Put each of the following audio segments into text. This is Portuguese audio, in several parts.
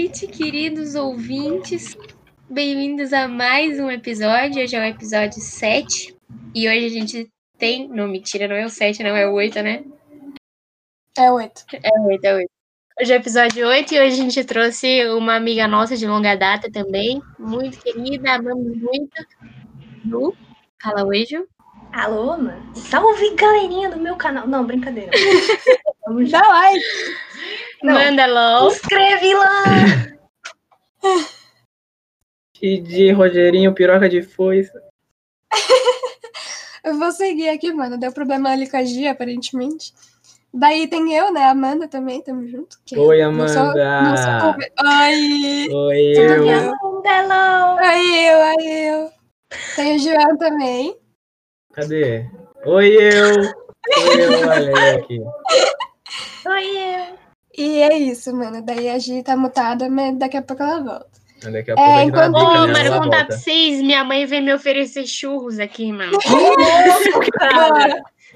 noite, queridos ouvintes. Bem-vindos a mais um episódio. Hoje é o episódio 7. E hoje a gente tem. Não, mentira, não é o 7, não, é o 8, né? É 8. É o 8, é o 8. Hoje é o episódio 8 e hoje a gente trouxe uma amiga nossa de longa data também. Muito querida, amamos muito. Oi, Ju. Alô, mano. Salve, galerinha do meu canal. Não, brincadeira. Vamos dar like. Não. Manda LOL. Inscreve lá. E de Rogerinho, piroca de foice. Eu vou seguir aqui, mano. Deu problema ali com a Gia, aparentemente. Daí tem eu, né? Amanda também, tamo junto. que Oi, não sou- Amanda. não sou Oi! Oi, Tudo eu. bem? Hello. Oi, eu, oi, eu. Tem o João também. Cadê? Oi, eu. Oi, eu, eu aqui. Oi, eu. E é isso, mano. Daí a Gia tá mutada, mas daqui a pouco ela volta. Daqui a pouco a gente dá enquanto- Ô, dica, né? mano, contar pra vocês, minha mãe veio me oferecer churros aqui, mano.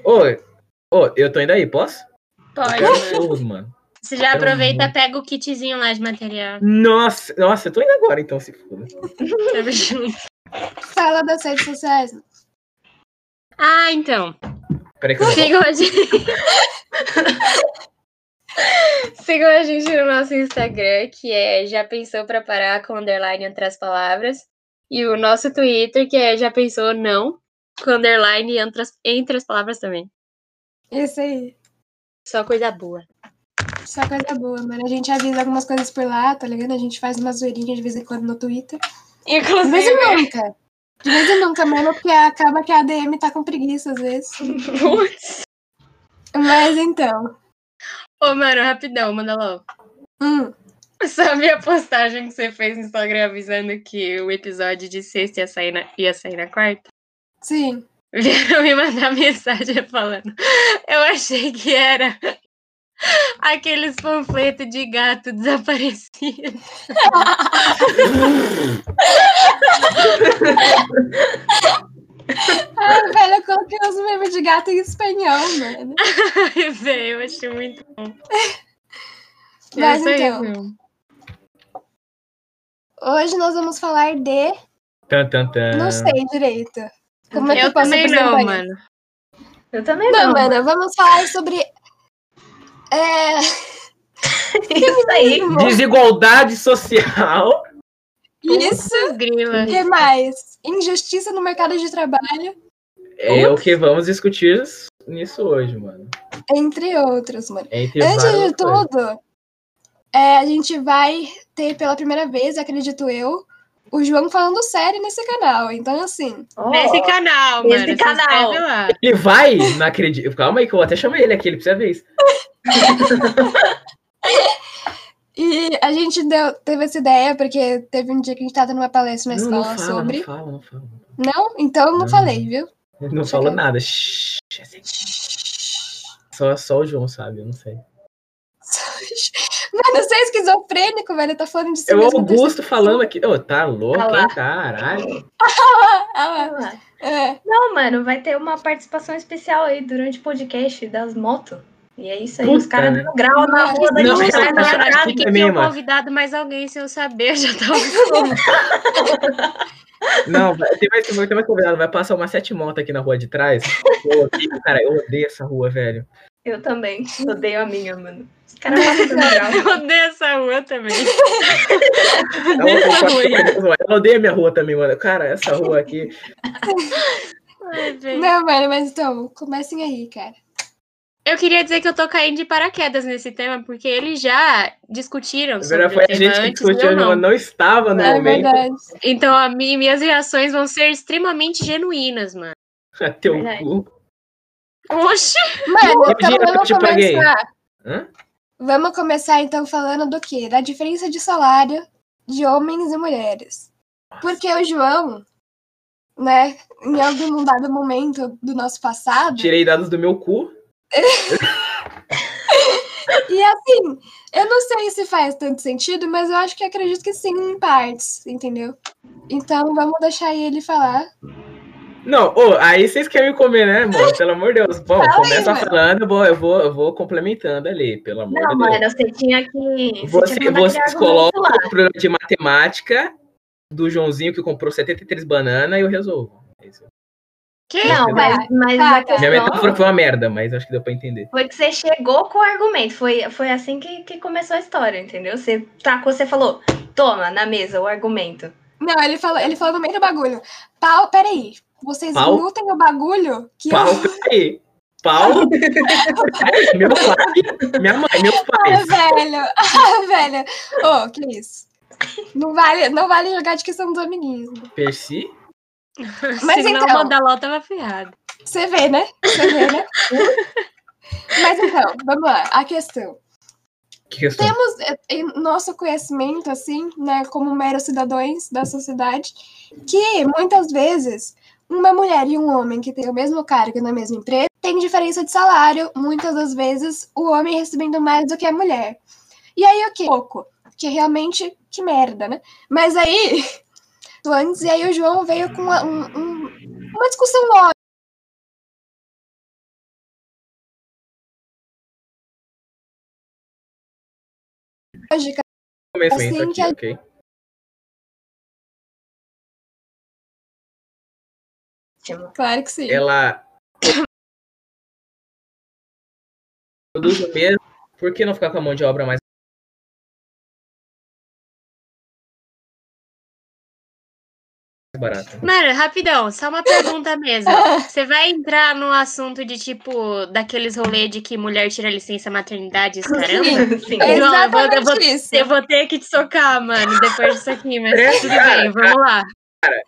Bora. Ô, eu tô indo aí, posso? Pode, mano. churros, mano. Você já aproveita, pega o kitzinho lá de material. Nossa, nossa, eu tô indo agora, então, se foda. Junto. Fala das redes sociais. Ah, então. Peraí que eu Sigam a gente. Sigam a gente no nosso Instagram, que é Já Pensou Pra Parar com underline entre as palavras. E o nosso Twitter, que é Já Pensou Não, com underline entre as, entre as palavras também. Isso aí. Só coisa boa. Só coisa boa, mano. A gente avisa algumas coisas por lá, tá ligado? A gente faz uma zoeirinha de vez em quando no Twitter. Inclusive. nunca. De vez em nunca mesmo, porque acaba que a DM tá com preguiça às vezes. Putz. Mas então. Ô, mano, rapidão, manda logo. Hum, Sabe a postagem que você fez no Instagram avisando que o episódio de sexta ia sair na, ia sair na quarta? sim. Vieram me mandar mensagem falando. Eu achei que era aqueles panfletos de gato desaparecido. Ah, velho, eu coloquei os memes de gato em espanhol, mano. Ai, velho, eu achei muito bom. Mas aí, então, meu. hoje nós vamos falar de. Tan, tan, tan. Não sei direito. Como é que eu, também não, mano. Eu também Não, não. mano, vamos falar sobre. É. Isso aí. Desigualdade social. Isso. O que mais? Injustiça no mercado de trabalho, É o que vamos discutir nisso hoje, mano. entre outros, mano. Entre Antes de coisas. tudo, é, a gente vai ter pela primeira vez, acredito eu, o João falando sério nesse canal. Então, assim, Oh, Nesse canal, Nesse mano. se canal. Ele vai, não acredito. Calma aí, que eu até chamei ele aqui, ele precisa ver isso. e a gente deu, teve essa ideia porque teve um dia que a gente tava numa palestra na Não, não escola fala, sobre. não fala, não fala. Não? Então não, Não. falei, viu? Não falou nada. Shhh, assim. Só, só o João sabe, eu não sei. Mano, você é esquizofrênico, velho. Tá falando de si É o. Augusto falando aqui. Ô, tá louco, Ah lá. hein? Caralho. Ah, Sei lá. é. Não, mano, vai ter uma participação especial aí durante o podcast das motos. E é isso aí, os Puta, caras né? dando grau na rua da Não, gente essa- essa- minha essa- casa. Achei que tinham convidado mais alguém sem eu saber, eu já tava. Não, vai- tem mais, tem mais convidado. Vai passar uma sete motos aqui na rua de trás. Eu odeio, cara, eu odeio essa rua, velho. Eu também. Odeio a minha, mano. Os caras passam. Eu odeio essa rua também. Ela, Nessa rua. ela odeia minha rua também, mano. Cara, essa rua aqui. Ai, velho. Não, mano, mas então, comecem aí, cara. Eu queria dizer que eu tô caindo de paraquedas nesse tema, porque eles já discutiram Na sobre foi a gente que discutiu, não. mas não estava no é momento. verdade. Então, a mi- minhas reações vão ser extremamente genuínas, mano. Teu Verdade. cu. Oxe! Mano, então vamos começar. Hã? Vamos começar então falando do quê? Da diferença de salário de homens e mulheres. Porque o João, né, em algum dado momento do nosso passado, Tirei dados do meu cu. e assim, eu não sei se faz tanto sentido, mas eu acho que acredito que sim, em partes, entendeu? Então vamos deixar ele falar. Não, ô, aí vocês querem me comer, né, mano? Pelo amor de Deus. Bom, Fala aí, começa mano. falando, eu vou, eu, vou, eu vou complementando ali, pelo amor Não, de Deus. mano, você tinha que. Você, botar vocês colocam o problema de matemática do Joãozinho que comprou 73 bananas e eu resolvo. É isso. Que? Não, mas, mas Tá, a tá. Minha questão metáfora foi uma merda, mas acho que deu pra entender. foi que você chegou com o argumento. Foi, foi assim que, que começou a história, entendeu? Você tacou, você falou, toma, na mesa, o argumento. Não, ele falou, ele falou no meio do bagulho. Pau, peraí. Vocês Pau? lutem o bagulho que Pau, eu. peraí. Pau. meu pai, minha mãe, meus Ah, pais. velho. Ah, velho. Ô, que isso? Não vale, não vale jogar de questão dos amiguinhos. Percy? Mas Senão então- o Mandaló tava ferrado. Você vê, né? Você vê, né? Mas então, vamos lá. A questão. Que questão? Temos eh, em nosso conhecimento, assim, né, como meros cidadãos da sociedade, que muitas vezes uma mulher e um homem que tem o mesmo cargo na mesma empresa tem diferença de salário, muitas das vezes o homem recebendo mais do que a mulher. E aí o que? Pouco. Que realmente, que merda, né? Mas aí, antes, e aí o João veio com uma, um- um- uma discussão lógica. Conhecimento assim aqui, que a- ok? Claro que sim. Ela produz o mesmo. Por que não ficar com a mão de obra mais barata? Mano, rapidão, só uma pergunta mesmo. Você vai entrar no assunto de tipo, daqueles rolê de que mulher tira licença maternidade, caramba? Sim. É João, eu vou- eu vou- isso. Eu vou ter que te socar, mano, depois disso aqui, mas É, tudo cara, bem, vamos lá.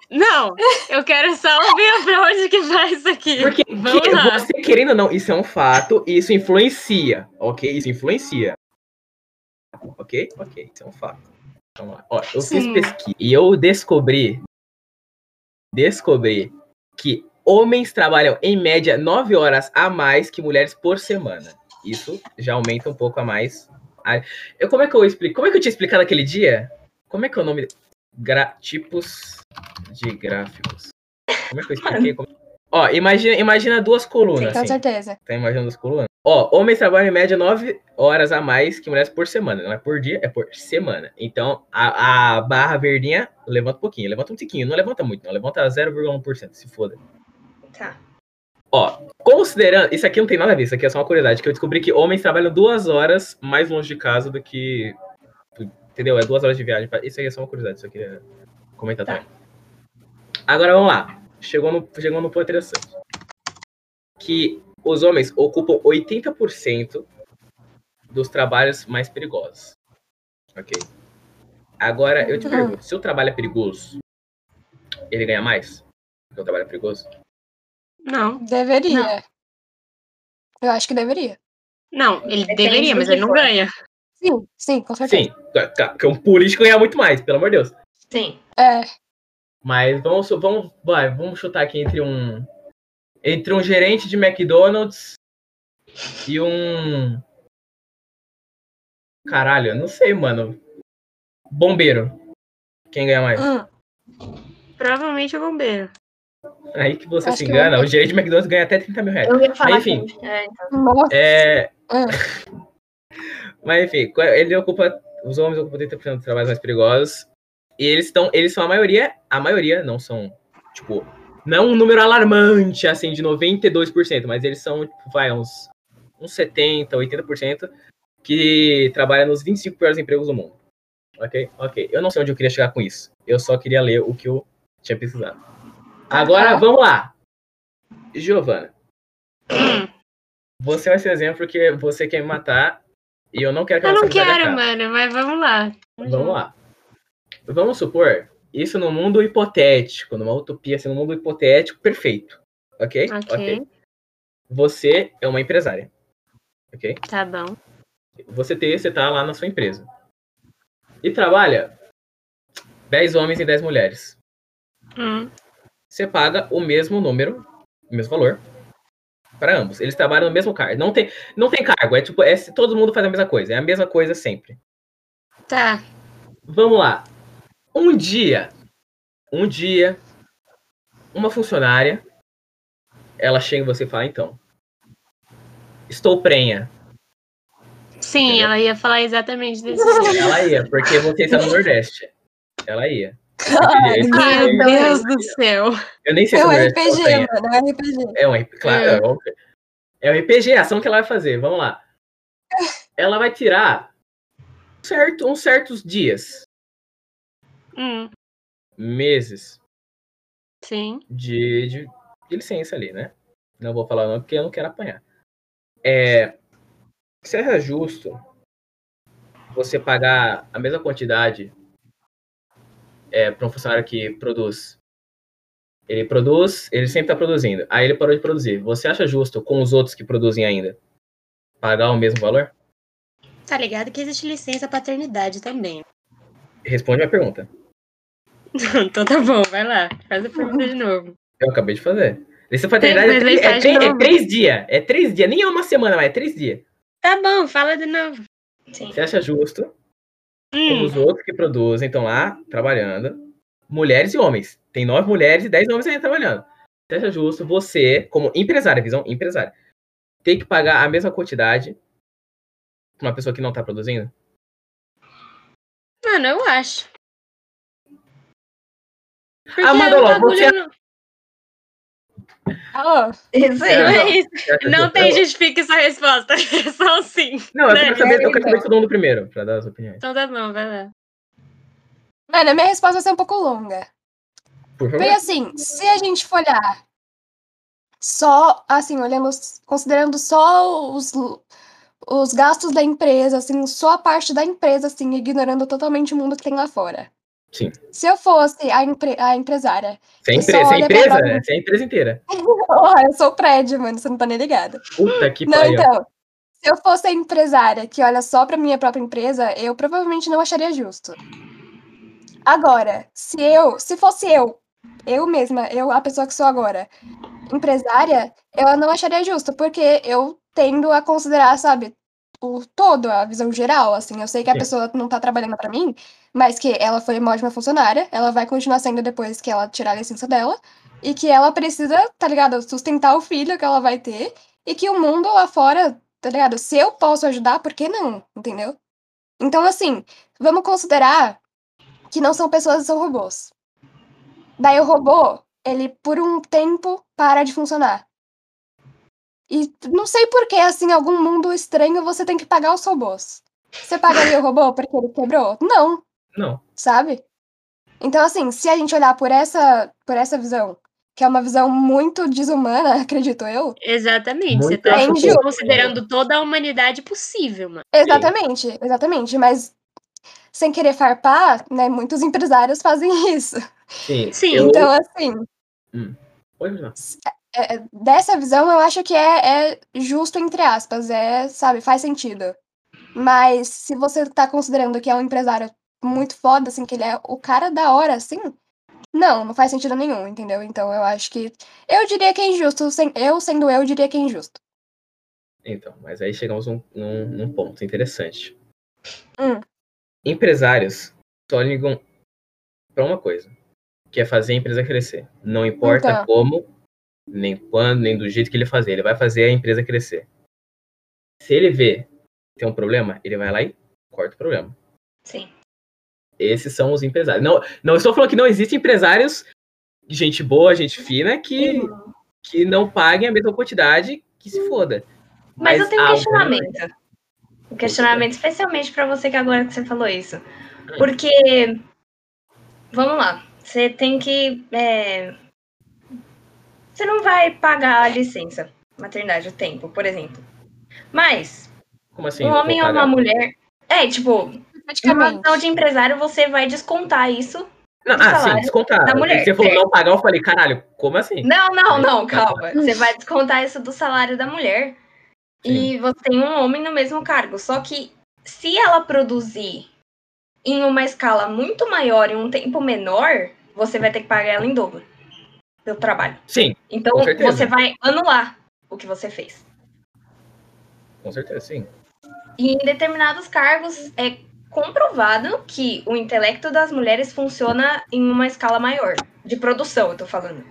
Não, eu quero só ouvir pra onde que vai isso aqui. Porque Vamos que- lá. você querendo ou não, isso é um fato, e isso influencia, ok? Isso influencia. Ok? Ok, isso é um fato. Vamos lá. Ó, eu fiz Sim. pesquisa e eu descobri, descobri que homens trabalham em média 9 horas a mais que mulheres por semana. Isso já aumenta um pouco a mais. Eu, como é que eu explico? Como é que eu tinha explicado aquele dia? Como é que é o nome? Gra- tipos de gráficos. Como é que eu expliquei? Como- Ó, imagina, imagina duas colunas. Com assim. certeza. Tá imaginando as colunas? Ó, homens trabalham em média 9 horas a mais que mulheres por semana. Não é por dia, é por semana. Então, a, a barra verdinha levanta um pouquinho. Levanta um tiquinho. Não levanta muito, não. Levanta 0,1%. Se foda. Tá. Ó, considerando. Isso aqui não tem nada a ver. Isso aqui é só uma curiosidade. Que eu descobri que homens trabalham duas horas mais longe de casa do que. Entendeu? É duas horas de viagem. pra- Isso aqui é só uma curiosidade. Isso aqui é comentar Tá. também. Agora vamos lá. Chegou no, chegou no ponto interessante. Que os homens ocupam 80% dos trabalhos mais perigosos. Ok? Agora, eu te Uhum. pergunto, se o trabalho é perigoso, ele ganha mais? Porque o trabalho é perigoso? Não, Deveria. Eu acho que deveria. não, ele Depende deveria, mas ele não for. ganha. Sim, sim, com certeza. Sim, porque um político ganha muito mais, pelo amor de Deus. Sim. É, Mas vamos, vamos, vai, vamos chutar aqui entre um entre um gerente de McDonald's e um caralho, não sei, mano. Bombeiro. Quem ganha mais? hum, Provavelmente o bombeiro. Aí que você Acho se engana, eu- o gerente de McDonald's ganha até 30 mil reais. Eu ia falar Enfim. que. É, então. nossa, É, hum. Mas enfim, ele ocupa. Os homens ocupam 30% dos trabalhos mais perigosos. E eles estão. Eles são a maioria. A maioria não são, tipo. Não um número alarmante, assim, de 92%, mas eles são, tipo, vai, uns, uns 70%, 80% que trabalham nos 25 piores empregos do mundo. Ok? Ok. Eu não sei onde eu queria chegar com isso. Eu só queria ler o que eu tinha pesquisado. Agora, Tá. vamos lá. Giovana, você vai ser exemplo porque você quer me matar e eu não quero que eu não quero, mano, mas vamos lá. Vamos lá. Vamos supor, isso no mundo hipotético, numa utopia, assim, no mundo hipotético perfeito. Ok? Ok, Você é uma empresária. Ok? tá bom. Você, tem, você tá lá na sua empresa. E trabalha 10 homens e 10 mulheres. Hum, Você paga o mesmo número, o mesmo valor, para ambos. Eles trabalham no mesmo cargo. Não tem, não tem cargo, é tipo, é, todo mundo faz a mesma coisa. É a mesma coisa sempre. tá. Vamos lá. Um dia, um dia, uma funcionária, ela chega em você e fala, então, estou prenha. Sim, Entendeu? ela ia falar exatamente desse jeito. Ela ia, porque você está no Nordeste. Ela ia. Ai, Eu- Meu eu- Deus do céu. Eu nem sei É se um RPG, prenha. mano. É um RPG. É um RPG, claro. É. É. um- é um RPG, a ação que ela vai fazer. Vamos lá. Ela vai tirar certo, uns certos dias, Hum, meses sim. de, de, de licença ali, né? Não vou falar o nome porque eu não quero apanhar. É, se é justo você pagar a mesma quantidade é, para um funcionário que produz. Ele produz, ele sempre está produzindo. Aí ele parou de produzir. Você acha justo com os outros que produzem ainda pagar o mesmo valor? Tá ligado que existe licença paternidade também. Responde a pergunta. então tá bom, vai lá. Faz a pergunta de novo. Eu acabei de fazer. Licença paternidade é, três- é três- é três dias. É três dias. Nem é uma semana, mas é três dias. Tá bom, fala de novo. Sim. Você acha justo Hum, os outros que produzem, estão lá trabalhando, mulheres e homens. Tem nove mulheres e dez homens ainda trabalhando. Você acha justo você, como empresária, visão empresária, ter que pagar a mesma quantidade pra uma pessoa que não tá produzindo? mano, eu acho. Porque Ah, o Madaló, bagulho você- não... Alô? Isso aí. É, não não. é isso. Não tem justifique essa resposta. É só sim. Não, eu né? quero saber, eu quero saber de todo mundo primeiro, pra dar as opiniões. Então tá bom, vai lá. Mano, a minha resposta vai ser um pouco longa. Por favor. Porque assim, se a gente for olhar só, assim, olhando, considerando só os, os gastos da empresa, assim, só a parte da empresa, assim, ignorando totalmente o mundo que tem lá fora. Sim. Se eu fosse a, empre a empresária, Você é, empre- você é pra empresa, né? Você é a empresa inteira. oh, eu sou o prédio, mano, você não tá nem ligado. Puta que Não, pariu. então, se eu fosse a empresária que olha só pra minha própria empresa, eu provavelmente não acharia justo. Agora, se eu, se fosse eu, eu mesma, eu, a pessoa que sou agora, empresária, eu não acharia justo, porque eu tendo a considerar, sabe, o todo, a visão geral, assim, eu sei que a Sim. pessoa não tá trabalhando pra mim, mas que ela foi uma ótima funcionária, ela vai continuar sendo depois que ela tirar a licença dela, e que ela precisa, tá ligado, sustentar o filho que ela vai ter, e que o mundo lá fora, tá ligado? Se eu posso ajudar, por que não? Entendeu? Então, assim, vamos considerar que não são pessoas, são robôs. Daí o robô, ele por um tempo para de funcionar. E não sei por que, assim, algum mundo estranho você tem que pagar os robôs. Você pagaria o robô porque ele quebrou? Não, Não. sabe? Então, assim, se a gente olhar por essa, por essa visão, que é uma visão muito desumana, acredito eu, Exatamente. Você Muito tá bem, tipo, Ju. considerando toda a humanidade possível, mano. Exatamente, exatamente. Mas sem querer farpar, né? Muitos empresários fazem isso. Sim. Sim, eu... Então, assim, Pode continuar. é- é- dessa visão eu acho que é, é justo, entre aspas, é, sabe, faz sentido. Mas se você tá considerando que é um empresário muito foda, assim, que ele é o cara da hora, assim, não, não faz sentido nenhum, entendeu? Então eu acho que. Eu diria que é injusto. sem- Eu sendo eu, diria que é injusto. Então, mas aí chegamos num, num, num ponto interessante. Hum. Empresários só ligam pra uma coisa, que é fazer a empresa crescer. Não importa Então. como, nem quando, nem do jeito que ele fazer, ele vai fazer a empresa crescer. Se ele vê que tem um problema, ele vai lá e corta o problema. Sim. Esses são os empresários. Não, não estou falando que não existem empresários, gente boa, gente fina, que, que não paguem a mesma quantidade que se foda. Mas, eu tenho um questionamento. Um questionamento especialmente pra você que agora que você falou isso. Porque, vamos lá, você tem que. é, Você não vai pagar a licença maternidade, o tempo, por exemplo. Mas, Como assim? um homem ou uma mulher. É, tipo, Praticamente. visão de empresário, você vai descontar isso. Não, ah, sim, salário descontar. da mulher, Você falou certo. não pagar, eu falei, caralho, como assim? Não, não, não, Sim. calma. Você vai descontar isso do salário da mulher. E você tem um homem no mesmo cargo. Só que se ela produzir em uma escala muito maior, em um tempo menor, você vai ter que pagar ela em dobro pelo trabalho. Sim, Então você vai anular o que você fez. com certeza, sim. E em determinados cargos é comprovado que o intelecto das mulheres funciona em uma escala maior. De produção, eu tô falando.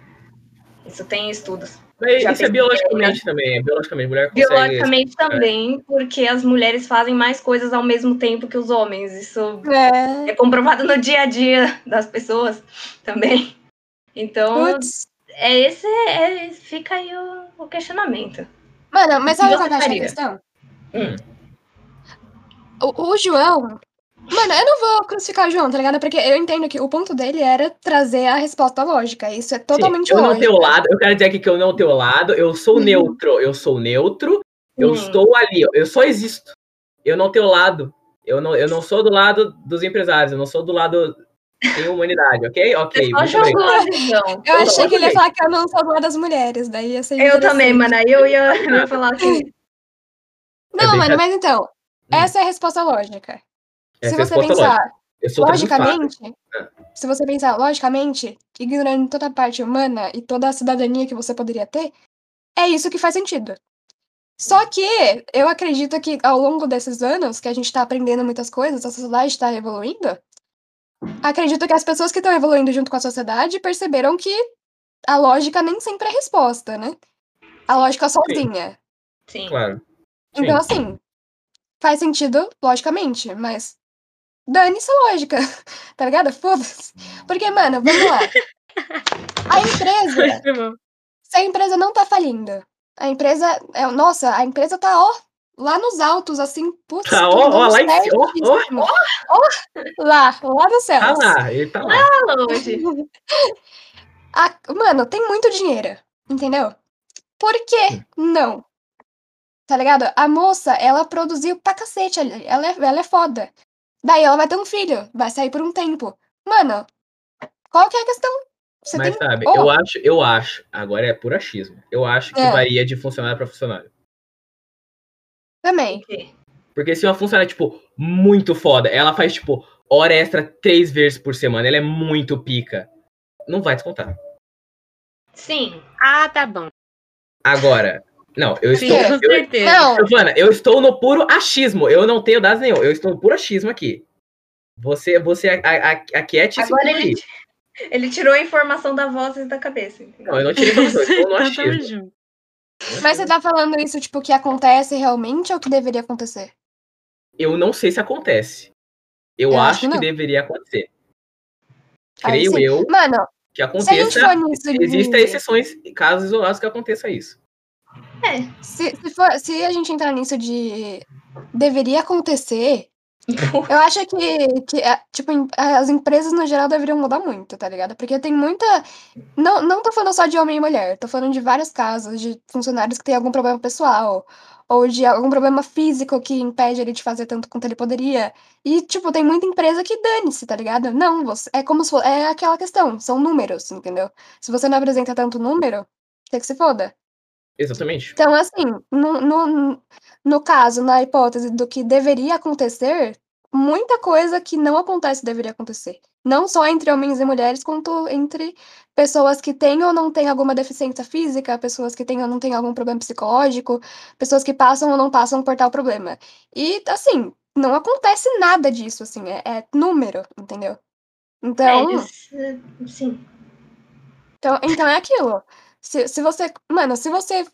Isso tem estudos. Mas Já isso é biologicamente também. É biologicamente. Mulher. Biologicamente também, porque as mulheres fazem mais coisas ao mesmo tempo que os homens. Isso É. é comprovado no dia a dia das pessoas também. Então, Putz. é esse é, fica aí o, o questionamento. Mano, mas O que sabe qual acho a questão? Hum. O, o João. Mano, eu não vou crucificar o João, tá ligado? Porque eu entendo que o ponto dele era trazer a resposta lógica. Isso é totalmente Sim, eu não lógico. tenho lado, eu quero dizer aqui que eu não tenho lado, eu sou Uhum. neutro, eu sou neutro, eu Hum. estou ali, eu só existo. Eu não tenho lado. Eu não, eu não sou do lado dos empresários, eu não sou do lado sem humanidade, ok? Ok, Você só muito jogou visão. Eu achei que ele ia ok. falar que eu não sou do lado das mulheres, daí ia ser Eu também, mano. Aí eu ia, eu ia falar assim. Não, bem mano, mas então, Hum. essa é a resposta lógica. Essa Se é você pensar logicamente, se você pensar logicamente, ignorando toda a parte humana e toda a cidadania que você poderia ter, é isso que faz sentido. Só que eu acredito que ao longo desses anos que a gente tá aprendendo muitas coisas, a sociedade está evoluindo, acredito que as pessoas que estão evoluindo junto com a sociedade perceberam que a lógica nem sempre é resposta, né? A lógica sozinha. Sim. Claro. Sim. Então, assim, faz sentido, logicamente, mas dane-se a lógica, tá ligado? Foda-se. Porque, mano, vamos lá. A empresa, se a empresa não tá falindo, a empresa, é, nossa, a empresa tá, ó, lá nos altos, assim, putz, Tá, ó, ó, lá em cima, ó, ó. certíssimo. Ó, lá, lá no céu. Tá lá, ele tá lá. Tá longe. A- mano, tem muito dinheiro, entendeu? Por que não? Tá ligado? A moça, ela produziu pra cacete. Ela é, ela é foda. Daí ela vai ter um filho, vai sair por um tempo. Mano, qual que é a questão? Você Mas tem. sabe, Ó. eu acho, eu acho, agora é por achismo. Eu acho que É. varia de funcionário pra funcionário. Também. Porque se uma funcionária, tipo, muito foda, ela faz, tipo, hora extra três vezes por semana, ela é muito pica. Não vai descontar. Sim. Ah, tá bom. Agora, não, eu Sim, estou. com Eu, certeza. Não, Giovana, eu estou no puro achismo. Eu não tenho dados nenhum. Eu estou no puro achismo aqui. Você, você a- a- a- aquiete esse Agora ele, ele tirou a informação da voz da cabeça. entendeu? Não, eu não tirei informação, eu estou no tamo achismo. mas você tá falando isso, tipo, que acontece realmente ou que deveria acontecer? Eu não sei se acontece. Eu, Eu acho acho que que, deveria acontecer. Aí Creio eu Mano, que a aconteça. nisso. Existem exceções, casos isolados que aconteça isso. Se, se, for, se a gente entrar nisso de deveria acontecer, eu acho que, que é, tipo, as empresas no geral deveriam mudar muito, tá ligado? Porque tem muita. Não, não tô falando só de homem e mulher, tô falando de vários casos de funcionários que têm algum problema pessoal, ou de algum problema físico que impede ele de fazer tanto quanto ele poderia. E, tipo, tem muita empresa que dane-se, tá ligado? Não, você, é como se fosse. É aquela questão, são números, entendeu? Se você não apresenta tanto número, tem que se foda. Exatamente. Então, assim, no, no, no caso, na hipótese do que deveria acontecer, muita coisa que não acontece deveria acontecer. Não só entre homens e mulheres, quanto entre pessoas que têm ou não têm alguma deficiência física, pessoas que têm ou não têm algum problema psicológico, pessoas que passam ou não passam por tal problema. E, assim, não acontece nada disso, assim, é, é número, entendeu? Então. É, eh, sim. Então, então é aquilo. Se, se você. Mano, se você.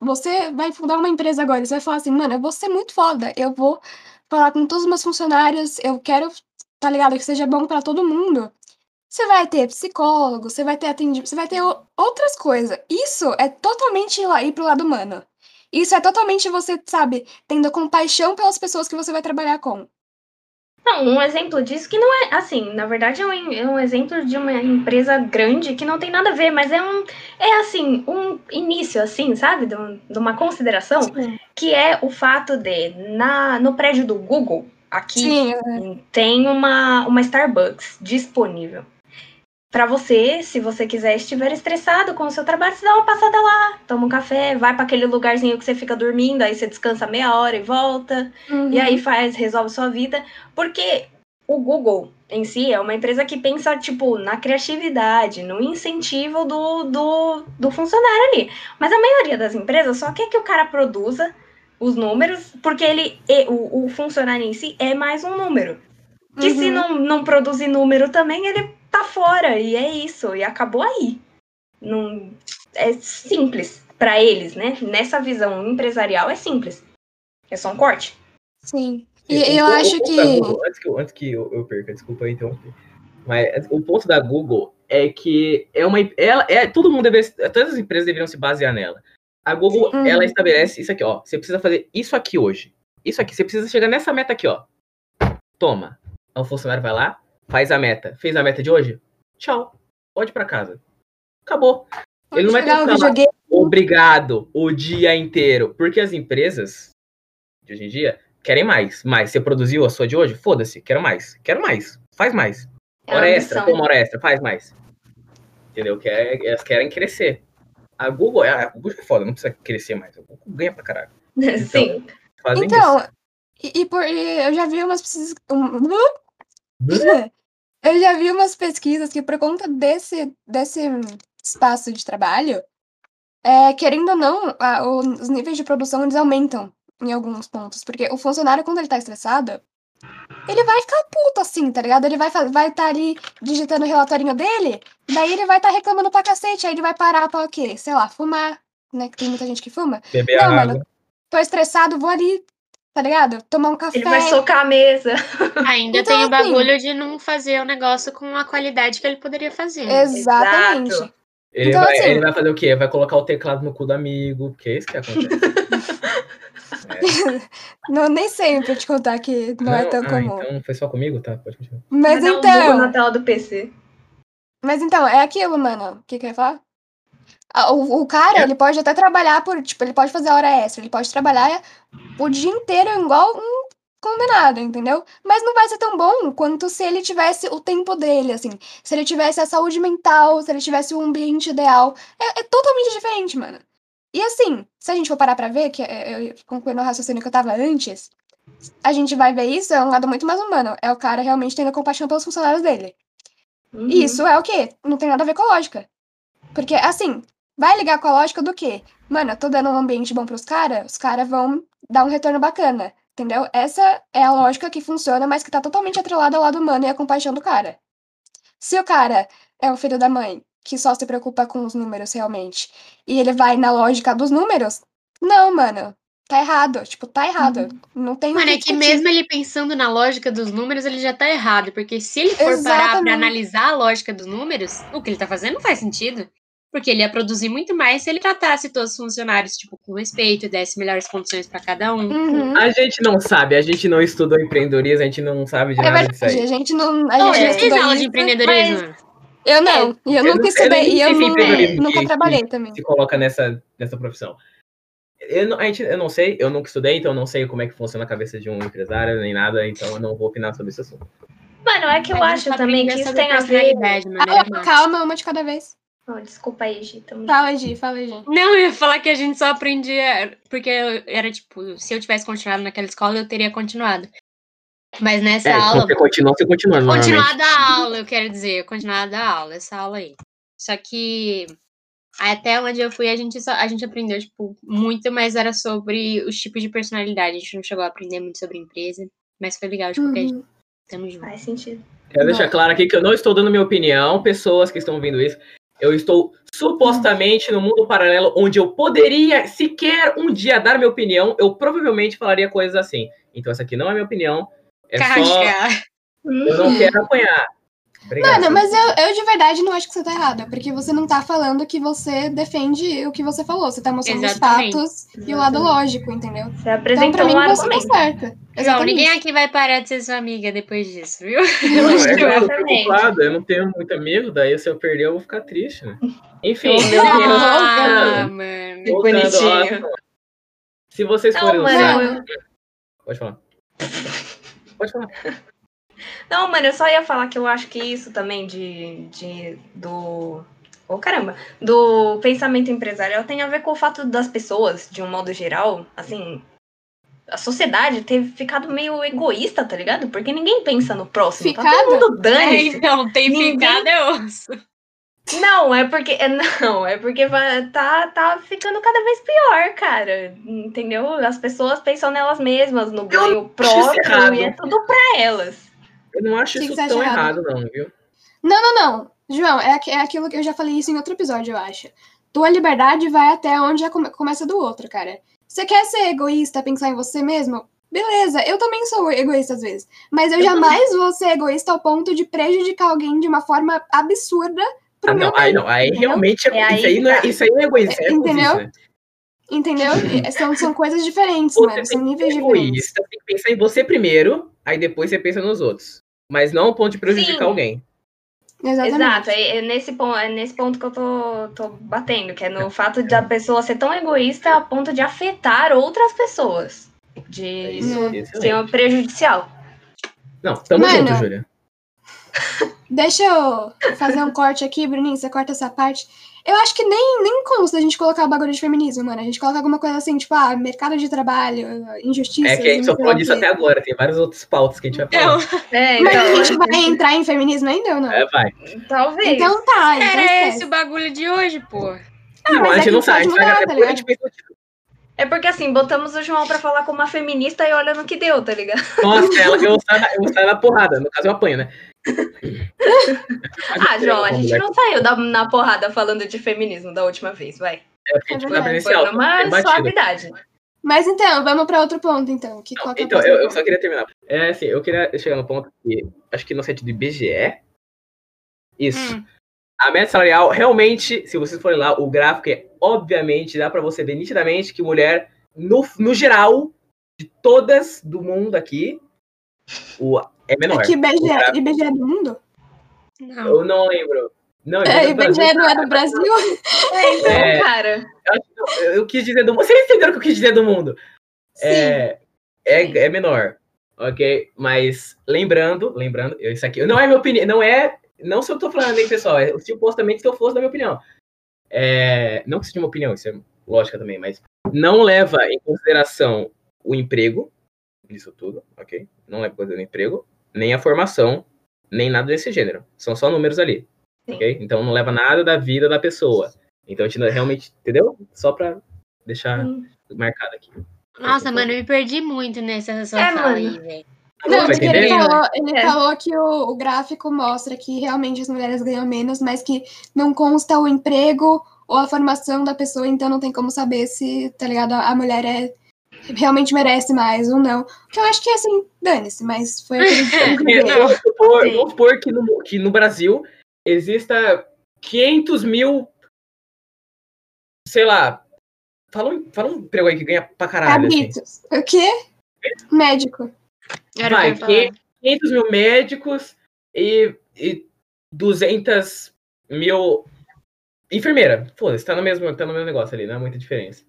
Você vai fundar uma empresa agora, você vai falar assim, mano, eu vou ser muito foda. Eu vou falar com todos os meus funcionários, eu quero, tá ligado? Que seja bom pra todo mundo. Você vai ter psicólogo, você vai ter atendimento, você vai ter outras coisas. Isso é totalmente ir pro lado humano. Isso é totalmente você, sabe, tendo compaixão pelas pessoas que você vai trabalhar com. Não, um exemplo disso que não é assim, na verdade é um, é um exemplo de uma empresa grande que não tem nada a ver, mas é um é assim, um início assim, sabe? De, um- de uma consideração, que é o fato de na no prédio do Google, aqui Sim, tem uma, uma Starbucks disponível. Pra você, se você quiser, estiver estressado com o seu trabalho, você dá uma passada lá, toma um café, vai pra aquele lugarzinho que você fica dormindo, aí você descansa meia hora e volta. uhum. E aí faz, resolve sua vida. Porque o Google em si é uma empresa que pensa, tipo, na criatividade, no incentivo do, do, do funcionário ali. Mas a maioria das empresas só quer que o cara produza os números, porque ele o, o funcionário em si é mais um número. Que se Uhum. não, não produzir número também, ele tá fora. E é isso. E acabou aí. Não, é simples para eles, né? Nessa visão empresarial é simples. É só um corte. Sim. E o- eu o- acho o que. Google, antes que, eu- antes que eu, eu perca, desculpa aí interromper. Mas o ponto da Google é que é uma. Ela, é, todo mundo deve. Todas as empresas deveriam se basear nela. A Google, Uhum. ela estabelece isso aqui, ó. Você precisa fazer isso aqui hoje. Isso aqui, você precisa chegar nessa meta aqui, ó. Toma. Aí o funcionário vai lá, faz a meta. Fez a meta de hoje? Tchau. Pode pra casa. Acabou. Ele não vai ter que. Obrigado o dia inteiro. Porque as empresas de hoje em dia querem mais. Mas você produziu a sua de hoje? Foda-se, quero mais. Quero mais. Faz mais. É Hora extra, toma hora extra, faz mais. Entendeu? Quer, elas querem crescer. A Google, a Google é foda, não precisa crescer mais. A Google ganha pra caralho. Sim. Fazem Então, e, e por, e eu já vi umas pesquisas. um- isso. Eu já vi umas pesquisas que, por conta desse, desse espaço de trabalho, é, querendo ou não, a- o- os níveis de produção eles aumentam em alguns pontos. Porque o funcionário, quando ele tá estressado, ele vai ficar puto assim, tá ligado? Ele vai estar vai tá ali digitando o relatorinho dele, daí ele vai estar reclamando pra cacete, aí ele vai parar pra o quê? Sei lá, fumar, né? Que tem muita gente que fuma. Beber Não, água. mano, tô estressado, vou ali, tá ligado? Tomar um café. Ele vai socar a mesa. Ainda Então, tem o assim- bagulho de não fazer o negócio com a qualidade que ele poderia fazer. Exatamente. Exato. Ele, Então, vai, assim- ele vai fazer o quê? Vai colocar o teclado no cu do amigo, porque é isso que acontece. Não, nem sei pra te contar que não, é tão ah, comum. então foi só comigo? Tá, pode continuar. Mas um então, na tela do PC. mas então, é aquilo, mano. O que que eu ia falar? O, o cara, É. ele pode até trabalhar por, tipo, ele pode fazer hora extra, ele pode trabalhar o dia inteiro igual um condenado, entendeu? Mas não vai ser tão bom quanto se ele tivesse o tempo dele, assim. Se ele tivesse a saúde mental, se ele tivesse o ambiente ideal. É, é totalmente diferente, mano. E assim, se a gente for parar pra ver, que é- eu concluindo o raciocínio que eu tava antes, a gente vai ver isso, é um lado muito mais humano. É o cara realmente tendo compaixão pelos funcionários dele. Uhum. E isso é o quê? Não tem nada a ver com a lógica. Porque, assim, vai ligar com a lógica do quê? Mano, eu tô dando um ambiente bom pros caras, os caras vão dar um retorno bacana. Entendeu? Essa é a lógica que funciona, mas que tá totalmente atrelada ao lado humano e à compaixão do cara. Se o cara é o filho da mãe, que só se preocupa com os números realmente, e ele vai na lógica dos números, não, mano. Tá errado. Tipo, tá errado. Não tem Mano, que é que mesmo ele pensando na lógica dos números, ele já tá errado. Porque se ele for parar Exatamente. pra analisar a lógica dos números, o que ele tá fazendo não faz sentido. Porque ele ia produzir muito mais se ele tratasse todos os funcionários, tipo, com respeito, desse melhores condições pra cada um. Uhum. A gente não sabe, a gente não estudou empreendedorismo, a gente não sabe de É nada disso verdade, aí. a gente não. A Não, gente não eu aula de empreendedorismo. Eu não. E eu eu nunca eu estudei. E eu não- empreendedorismo nunca que- trabalhei também. Se coloca nessa, nessa profissão. Eu não, a gente, eu não sei, eu nunca estudei, então eu não sei como é que funciona a cabeça de um empresário nem nada, então eu não vou opinar sobre esse assunto. Mano, é que eu acho tá também que isso tem a ver. Ah, massa. calma, uma de cada vez. Oh, desculpa aí, Gi. tamo- Fala, Gi, fala, Gi. Não, eu ia falar que a gente só aprendia. Porque eu- era tipo, se eu tivesse continuado naquela escola, eu teria continuado. Mas nessa É, aula. você continua, você continua, normalmente. Continuar da aula, eu quero dizer, continuar da aula, essa aula aí. Só que até onde eu fui, a gente, só, a gente aprendeu, tipo, muito, mas era sobre os tipos de personalidade. A gente não chegou a aprender muito sobre empresa, mas foi legal de qualquer jeito. Uhum. Tamo junto. Faz sentido. Quero deixar claro aqui que eu não estou dando minha opinião, pessoas que estão vendo isso. Eu estou supostamente no mundo paralelo onde eu poderia sequer um dia dar minha opinião. Eu provavelmente falaria coisas assim. Então essa aqui não é minha opinião. É só. Eu não quero apanhar. Obrigado. Mano, mas eu, eu de verdade não acho que você tá errada, porque você não tá falando que você defende o que você falou, você tá mostrando Exatamente. os fatos e o lado lógico, entendeu? Você Então, apresentou pra mim, um você tá argumento. certa. João, Exatamente. ninguém aqui vai parar de ser sua amiga depois disso, viu? Não, é que eu tô Exatamente. eu não tenho muito amigo, daí se eu perder eu vou ficar triste, né? Enfim, Oh, meu Ah, mano. Que bonitinho. assunto. Se vocês Não, forem usar. mano. Pode falar. Pode falar. Não, mano, eu só ia falar que eu acho que isso também de, de do. Oh, caramba! Do pensamento empresarial tem a ver com o fato das pessoas, de um modo geral, assim. A sociedade ter ficado meio egoísta, tá ligado? Porque ninguém pensa no próximo. Tá Ficado? todo mundo É, dane então, tem Ninguém- ficado, eu ouço. Não, é porque. é, Não, é porque vai- tá, tá ficando cada vez pior, cara. Entendeu? As pessoas pensam nelas mesmas, no ganho próprio, e é tudo pra elas. Eu não acho Que isso tão errado, errado? não, viu? Não, não, não. João, é, é aquilo que eu já falei isso em outro episódio, eu acho. tua liberdade vai até onde come- começa do outro, cara. Você quer ser egoísta, pensar em você mesmo? Beleza, eu também sou egoísta às vezes. Mas eu, Eu jamais vou ser egoísta ao ponto de prejudicar alguém de uma forma absurda pro Ah, meu não, aí bem, não, aí entendeu? realmente é, É aí isso, aí que não é, tá. isso aí não é egoísta, é Entendeu? egoísta. Entendeu? E São, são coisas diferentes, Você mano. São níveis ser diferentes. egoísta, tem que pensar em você primeiro, aí depois você pensa nos outros. Mas não ao ponto de prejudicar Sim. alguém. Exatamente. Exato, é, é nesse ponto, é nesse ponto que eu tô, tô batendo, que é no fato da pessoa ser tão egoísta a ponto de afetar outras pessoas. De Isso, Hum. excelente. ser um prejudicial. Não, tamo Mano, junto, Júlia. Deixa eu fazer um corte aqui, Bruninho. Você corta essa parte. Eu acho que nem, nem consta a gente colocar o bagulho de feminismo, mano. A gente coloca alguma coisa assim, tipo, ah, mercado de trabalho, injustiça. É que a gente só falou disso até agora, tem vários outros pautas que a gente vai falar. Não, É, Mas a então, gente vai entrar em feminismo ainda ou não? É, vai. talvez. Então tá, então era esquece. esse o bagulho de hoje, pô. Ah, não, mas a é gente que não sabe, a gente vai até tá a gente É porque assim, botamos o João pra falar como uma feminista e olha no que deu, tá ligado? Nossa, ela, eu vou sair eu vou sair na porrada. No caso, eu apanho, né? Ah, João, a gente não saiu da, na porrada falando de feminismo da última vez, vai. É porque a gente É foi na verdade. Foi numa batido. suavidade. Mas então, vamos pra outro ponto, então. Que, qual que é o Então, eu, eu só queria terminar. É assim, eu queria chegar no ponto que acho que no site do IBGE. Isso. Hum. A média salarial, realmente, se vocês forem lá, o gráfico é, obviamente, dá pra você ver nitidamente que mulher, no, no geral, de todas do mundo aqui, o, é menor. Aqui, O IBGE, gráfico- IBGE do mundo? Não. eu não lembro. Não, É, do Brasil. IBGE não é do Brasil? É, então, É. cara. Eu, eu quis dizer do mundo. Vocês entenderam o que eu quis dizer do mundo? Sim. É, é, é menor, ok? Mas lembrando, lembrando, eu, isso aqui não é minha opinião, não é, não se eu tô falando nem pessoal, é supostamente se eu fosse da minha opinião. É, não que seja uma opinião, isso é lógica também, mas não leva em consideração o emprego, isso tudo, ok? Não leva em consideração o emprego, nem a formação, nem nada desse gênero. São só números ali, Sim. ok? Então não leva nada da vida da pessoa. Então a gente não- realmente, entendeu? Só pra deixar Hum. marcado aqui. Nossa, mano, eu me perdi muito nessa sua É, fala mano. aí, velho. Não, Vai porque ele falou, ele É. falou que o, o gráfico mostra que realmente as mulheres ganham menos, mas que não consta o emprego ou a formação da pessoa, então não tem como saber se, tá ligado, a mulher é realmente merece mais ou não. Que eu acho que assim, dane-se, mas foi aquele Não. vamos, supor, vamos supor que no, que no Brasil exista 500 mil, sei lá, fala um, fala um emprego aí que ganha pra caralho, assim. Cabritos. O quê? Médico. Era Vai, que eu ia falar. 500 mil médicos e, e 200 mil enfermeira. Foda-se, tá no, mesmo, tá no mesmo negócio ali, não é muita diferença.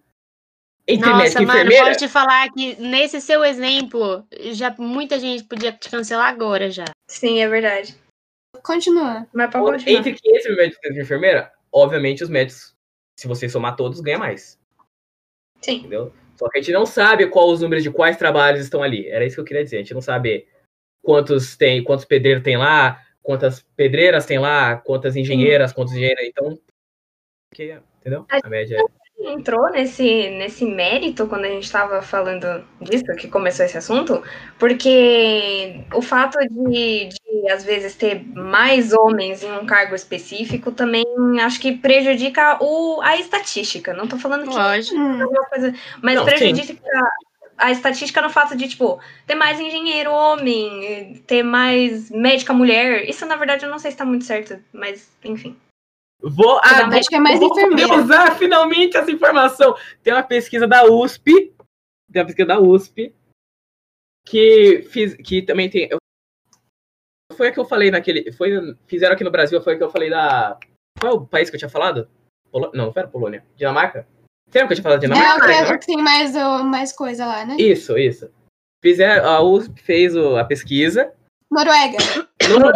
Entre Nossa, e mano, enfermeira, posso te falar que nesse seu exemplo, já muita gente podia te cancelar agora já. Sim, é verdade. Continua. Mas pode continuar. entre 500 mil médicos e enfermeira, obviamente os médicos, se você somar todos, ganha mais. Sim. entendeu? Só que a gente não sabe qual os números de quais trabalhos estão ali. Era isso que eu queria dizer. A gente não sabe quantos tem, quantos pedreiros tem lá, quantas pedreiras tem lá, quantas engenheiras, quantos engenheiros. Então, que, entendeu? A média é entrou nesse, nesse mérito quando a gente estava falando disso, que começou esse assunto, porque o fato de, de, às vezes, ter mais homens em um cargo específico também acho que prejudica o, a estatística. Não tô falando que Lógico. Hum, é uma coisa, mas Não, prejudica a estatística no fato de, tipo, ter mais engenheiro homem, ter mais médica mulher. Isso, na verdade, eu não sei se tá muito certo, mas, enfim. Vou, ah, acho que é mais vou enfermeira. usar finalmente essa informação. Tem uma pesquisa da USP, tem uma pesquisa da USP, que, fiz, que também tem. eu- Foi a que eu falei naquele. Foi, fizeram aqui no Brasil, foi a que eu falei da. Qual é o país que eu tinha falado? Polo- não, não foi a Polônia. Dinamarca? Você lembra que eu tinha falado de É Dinamarca? o que, Dinamarca? o que tem mais, o- mais coisa lá, né? Isso, isso. Fizeram, a USP fez o- a pesquisa. Noruega.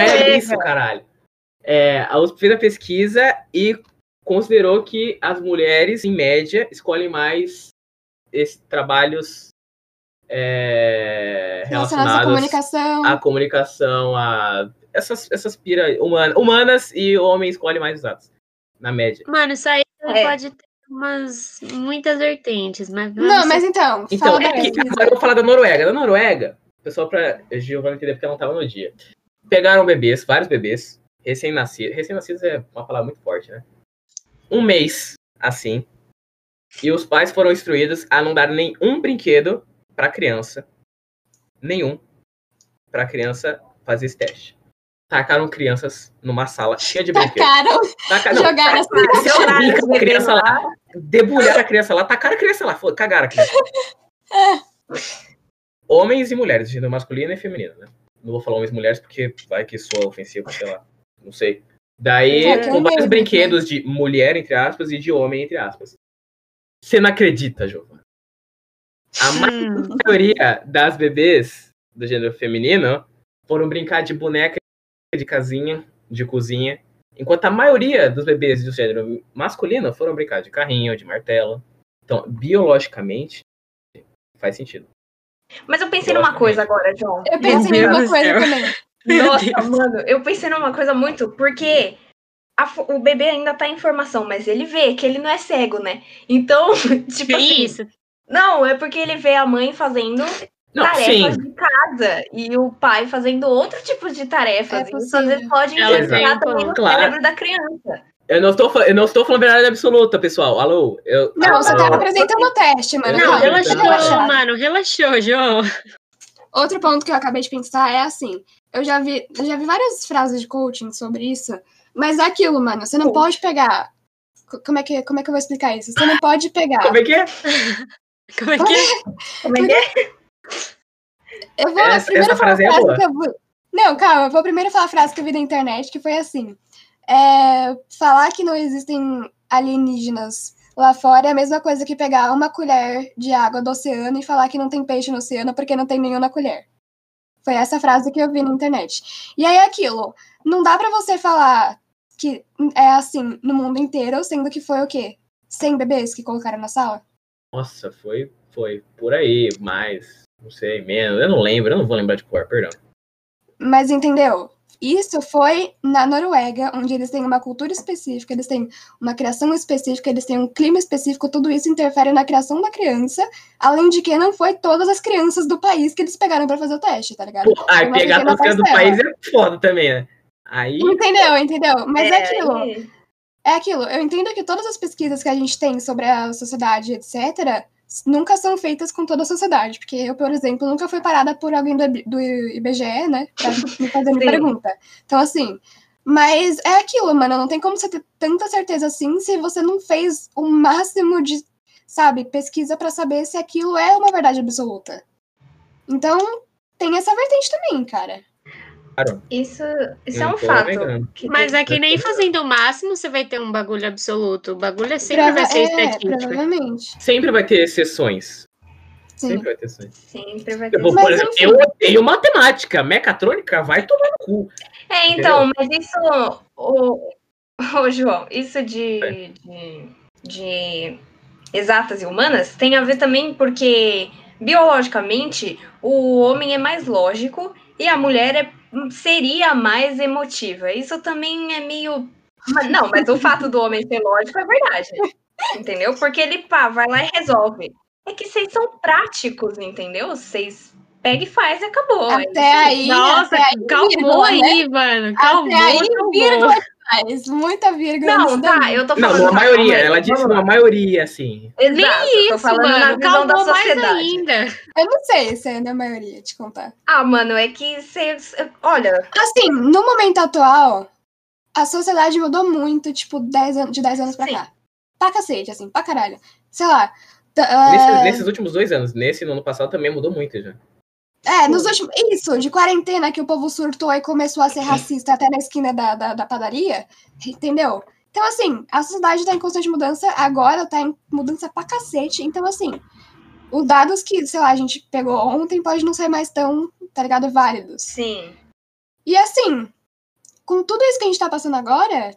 É isso, caralho. É, a USP fez a pesquisa e considerou que as mulheres, em média, escolhem mais esses trabalhos é, Relacionados à comunicação. à comunicação, a essas, essas pira humana, humanas e homens escolhem mais exatos, na média. Mano, isso aí É. pode ter umas muitas vertentes, mas Não, mas então, Então, fala da é que, agora eu vou falar da Noruega. Da Noruega, pessoal, pra Gil vai entender porque ela não tava no dia. Pegaram bebês, vários bebês, recém-nascidos. Recém-nascidos é uma palavra muito forte, né? Um mês assim. E os pais foram instruídos a não dar nenhum brinquedo para criança. Nenhum. Para criança fazer esse teste. Tacaram crianças numa sala cheia de brinquedos. Tacaram, Taca, não, jogaram assim. tacaram a criança lá. Debulharam a criança lá, tacaram a criança lá, cagaram a criança. Homens e mulheres, gênero masculino e feminino, né? Não vou falar homens e mulheres porque vai que soa ofensivo, sei lá. Não sei. Daí, É, com eu vários brinquedos de mulher, entre aspas, e de homem, entre aspas. Você não acredita, Giovana? A Hum. maioria das bebês do gênero feminino foram brincar de boneca de casinha, de cozinha, enquanto a maioria dos bebês do gênero masculino foram brincar de carrinho, de martelo. Então, biologicamente, faz sentido. Mas eu pensei numa coisa agora, John. Eu pensei Meu em uma Deus do coisa também. Nossa, mano, eu pensei numa coisa muito, porque a o bebê ainda tá em formação, mas ele vê que ele não é cego, né? Então, tipo Que assim, isso? Não, é porque ele vê a mãe fazendo Não, tarefas sim. de casa e o pai fazendo outro tipo de tarefas. É Isso às vezes pode influenciar também no claro. cérebro da criança. Eu não estou, eu não estou falando verdade absoluta, pessoal. Alô? Eu, Não, você tá alô? apresentando o teste, mano. Não, relaxou, mano. Relaxou, João. Outro ponto que eu acabei de pensar é assim, eu já vi, eu já vi várias frases de coaching sobre isso, mas é aquilo, mano, você não pode pegar. co- Como é que, como é que eu vou explicar isso? Você não pode pegar. Como é que é? Como é que é? Como é que é? Eu vou Essa- primeiro essa falar a frase é frase boa. que eu vou. Não, calma, eu vou primeiro falar a frase que eu vi na internet, que foi assim. É, falar que não existem alienígenas lá fora é a mesma coisa que pegar uma colher de água do oceano e falar que não tem peixe no oceano porque não tem nenhum na colher. Foi essa frase que eu vi na internet. E aí é aquilo, não dá pra você falar que é assim no mundo inteiro, sendo que foi o quê? 100 bebês que colocaram na sala? Nossa, foi, foi por aí, mais, não sei, menos. Eu não lembro, eu não vou lembrar de cor, perdão. Mas entendeu? Isso foi na Noruega, onde eles têm uma cultura específica, eles têm uma criação específica, eles têm um clima específico, tudo isso interfere na criação da criança, além de que não foi todas as crianças do país que eles pegaram pra fazer o teste, tá ligado? Pô, aí Uma pegar pequena as crianças do país é foda também, né? Aí, Entendeu, entendeu? Mas é, aquilo. aí- É aquilo. Eu entendo que todas as pesquisas que a gente tem sobre a sociedade, etc., nunca são feitas com toda a sociedade. Porque eu, por exemplo, nunca fui parada por alguém do, do IBGE, né? Pra me fazer Sim. pergunta. Então, assim. Mas é aquilo, mano. Não tem como você ter tanta certeza assim se você não fez o máximo de, sabe, pesquisa pra saber se aquilo é uma verdade absoluta. Então, tem essa vertente também, cara. Isso, isso é um fato. que Mas é que nem fazendo o máximo você vai ter um bagulho absoluto. O bagulho é sempre vai Prova- ser é, estatístico. provavelmente. sempre vai ter exceções. Sim. Sempre vai ter exceções. Sempre vai ter. Eu, vou, por exemplo, enfim. eu odeio matemática. Mecatrônica vai tomar no cu. É, então, mas isso, o, o João, isso de, É. de, de exatas e humanas tem a ver também porque biologicamente o homem é mais lógico e a mulher é, seria mais emotiva. Isso também é meio. Não, mas o fato do homem ser lógico é verdade. Entendeu? Porque ele pá, vai lá e resolve. É que vocês são práticos, entendeu? Vocês pega e faz e acabou. É Até aí. Nossa, até aí, calmou vírgula, né? aí, mano. Calmou, Até aí, calmou. vírgula demais. Muita vírgula. Não, tá, eu tô Não, falando. numa tá, maioria. calma aí, Ela disse numa maioria, assim. Exato, Nem isso, mano. visão da Calmou mais sociedade. ainda. Eu não sei se é da maioria, te contar. Ah, mano, é que você. Olha, Assim, no momento atual, a sociedade mudou muito, tipo, 10 anos, de 10 anos pra Sim. cá. Pra cacete, assim, pra caralho. Sei lá. t- ah, Nesses, nesses últimos dois anos. Nesse no ano passado também mudou muito já. É, nos últimos. Isso, de quarentena que o povo surtou e começou a ser racista até na esquina da, da, da padaria. Entendeu? Então, assim, a sociedade tá em constante mudança, agora tá em mudança pra cacete. Então, assim, os dados que, sei lá, a gente pegou ontem pode não ser mais tão, tá ligado, válidos. sim. E assim, com tudo isso que a gente tá passando agora,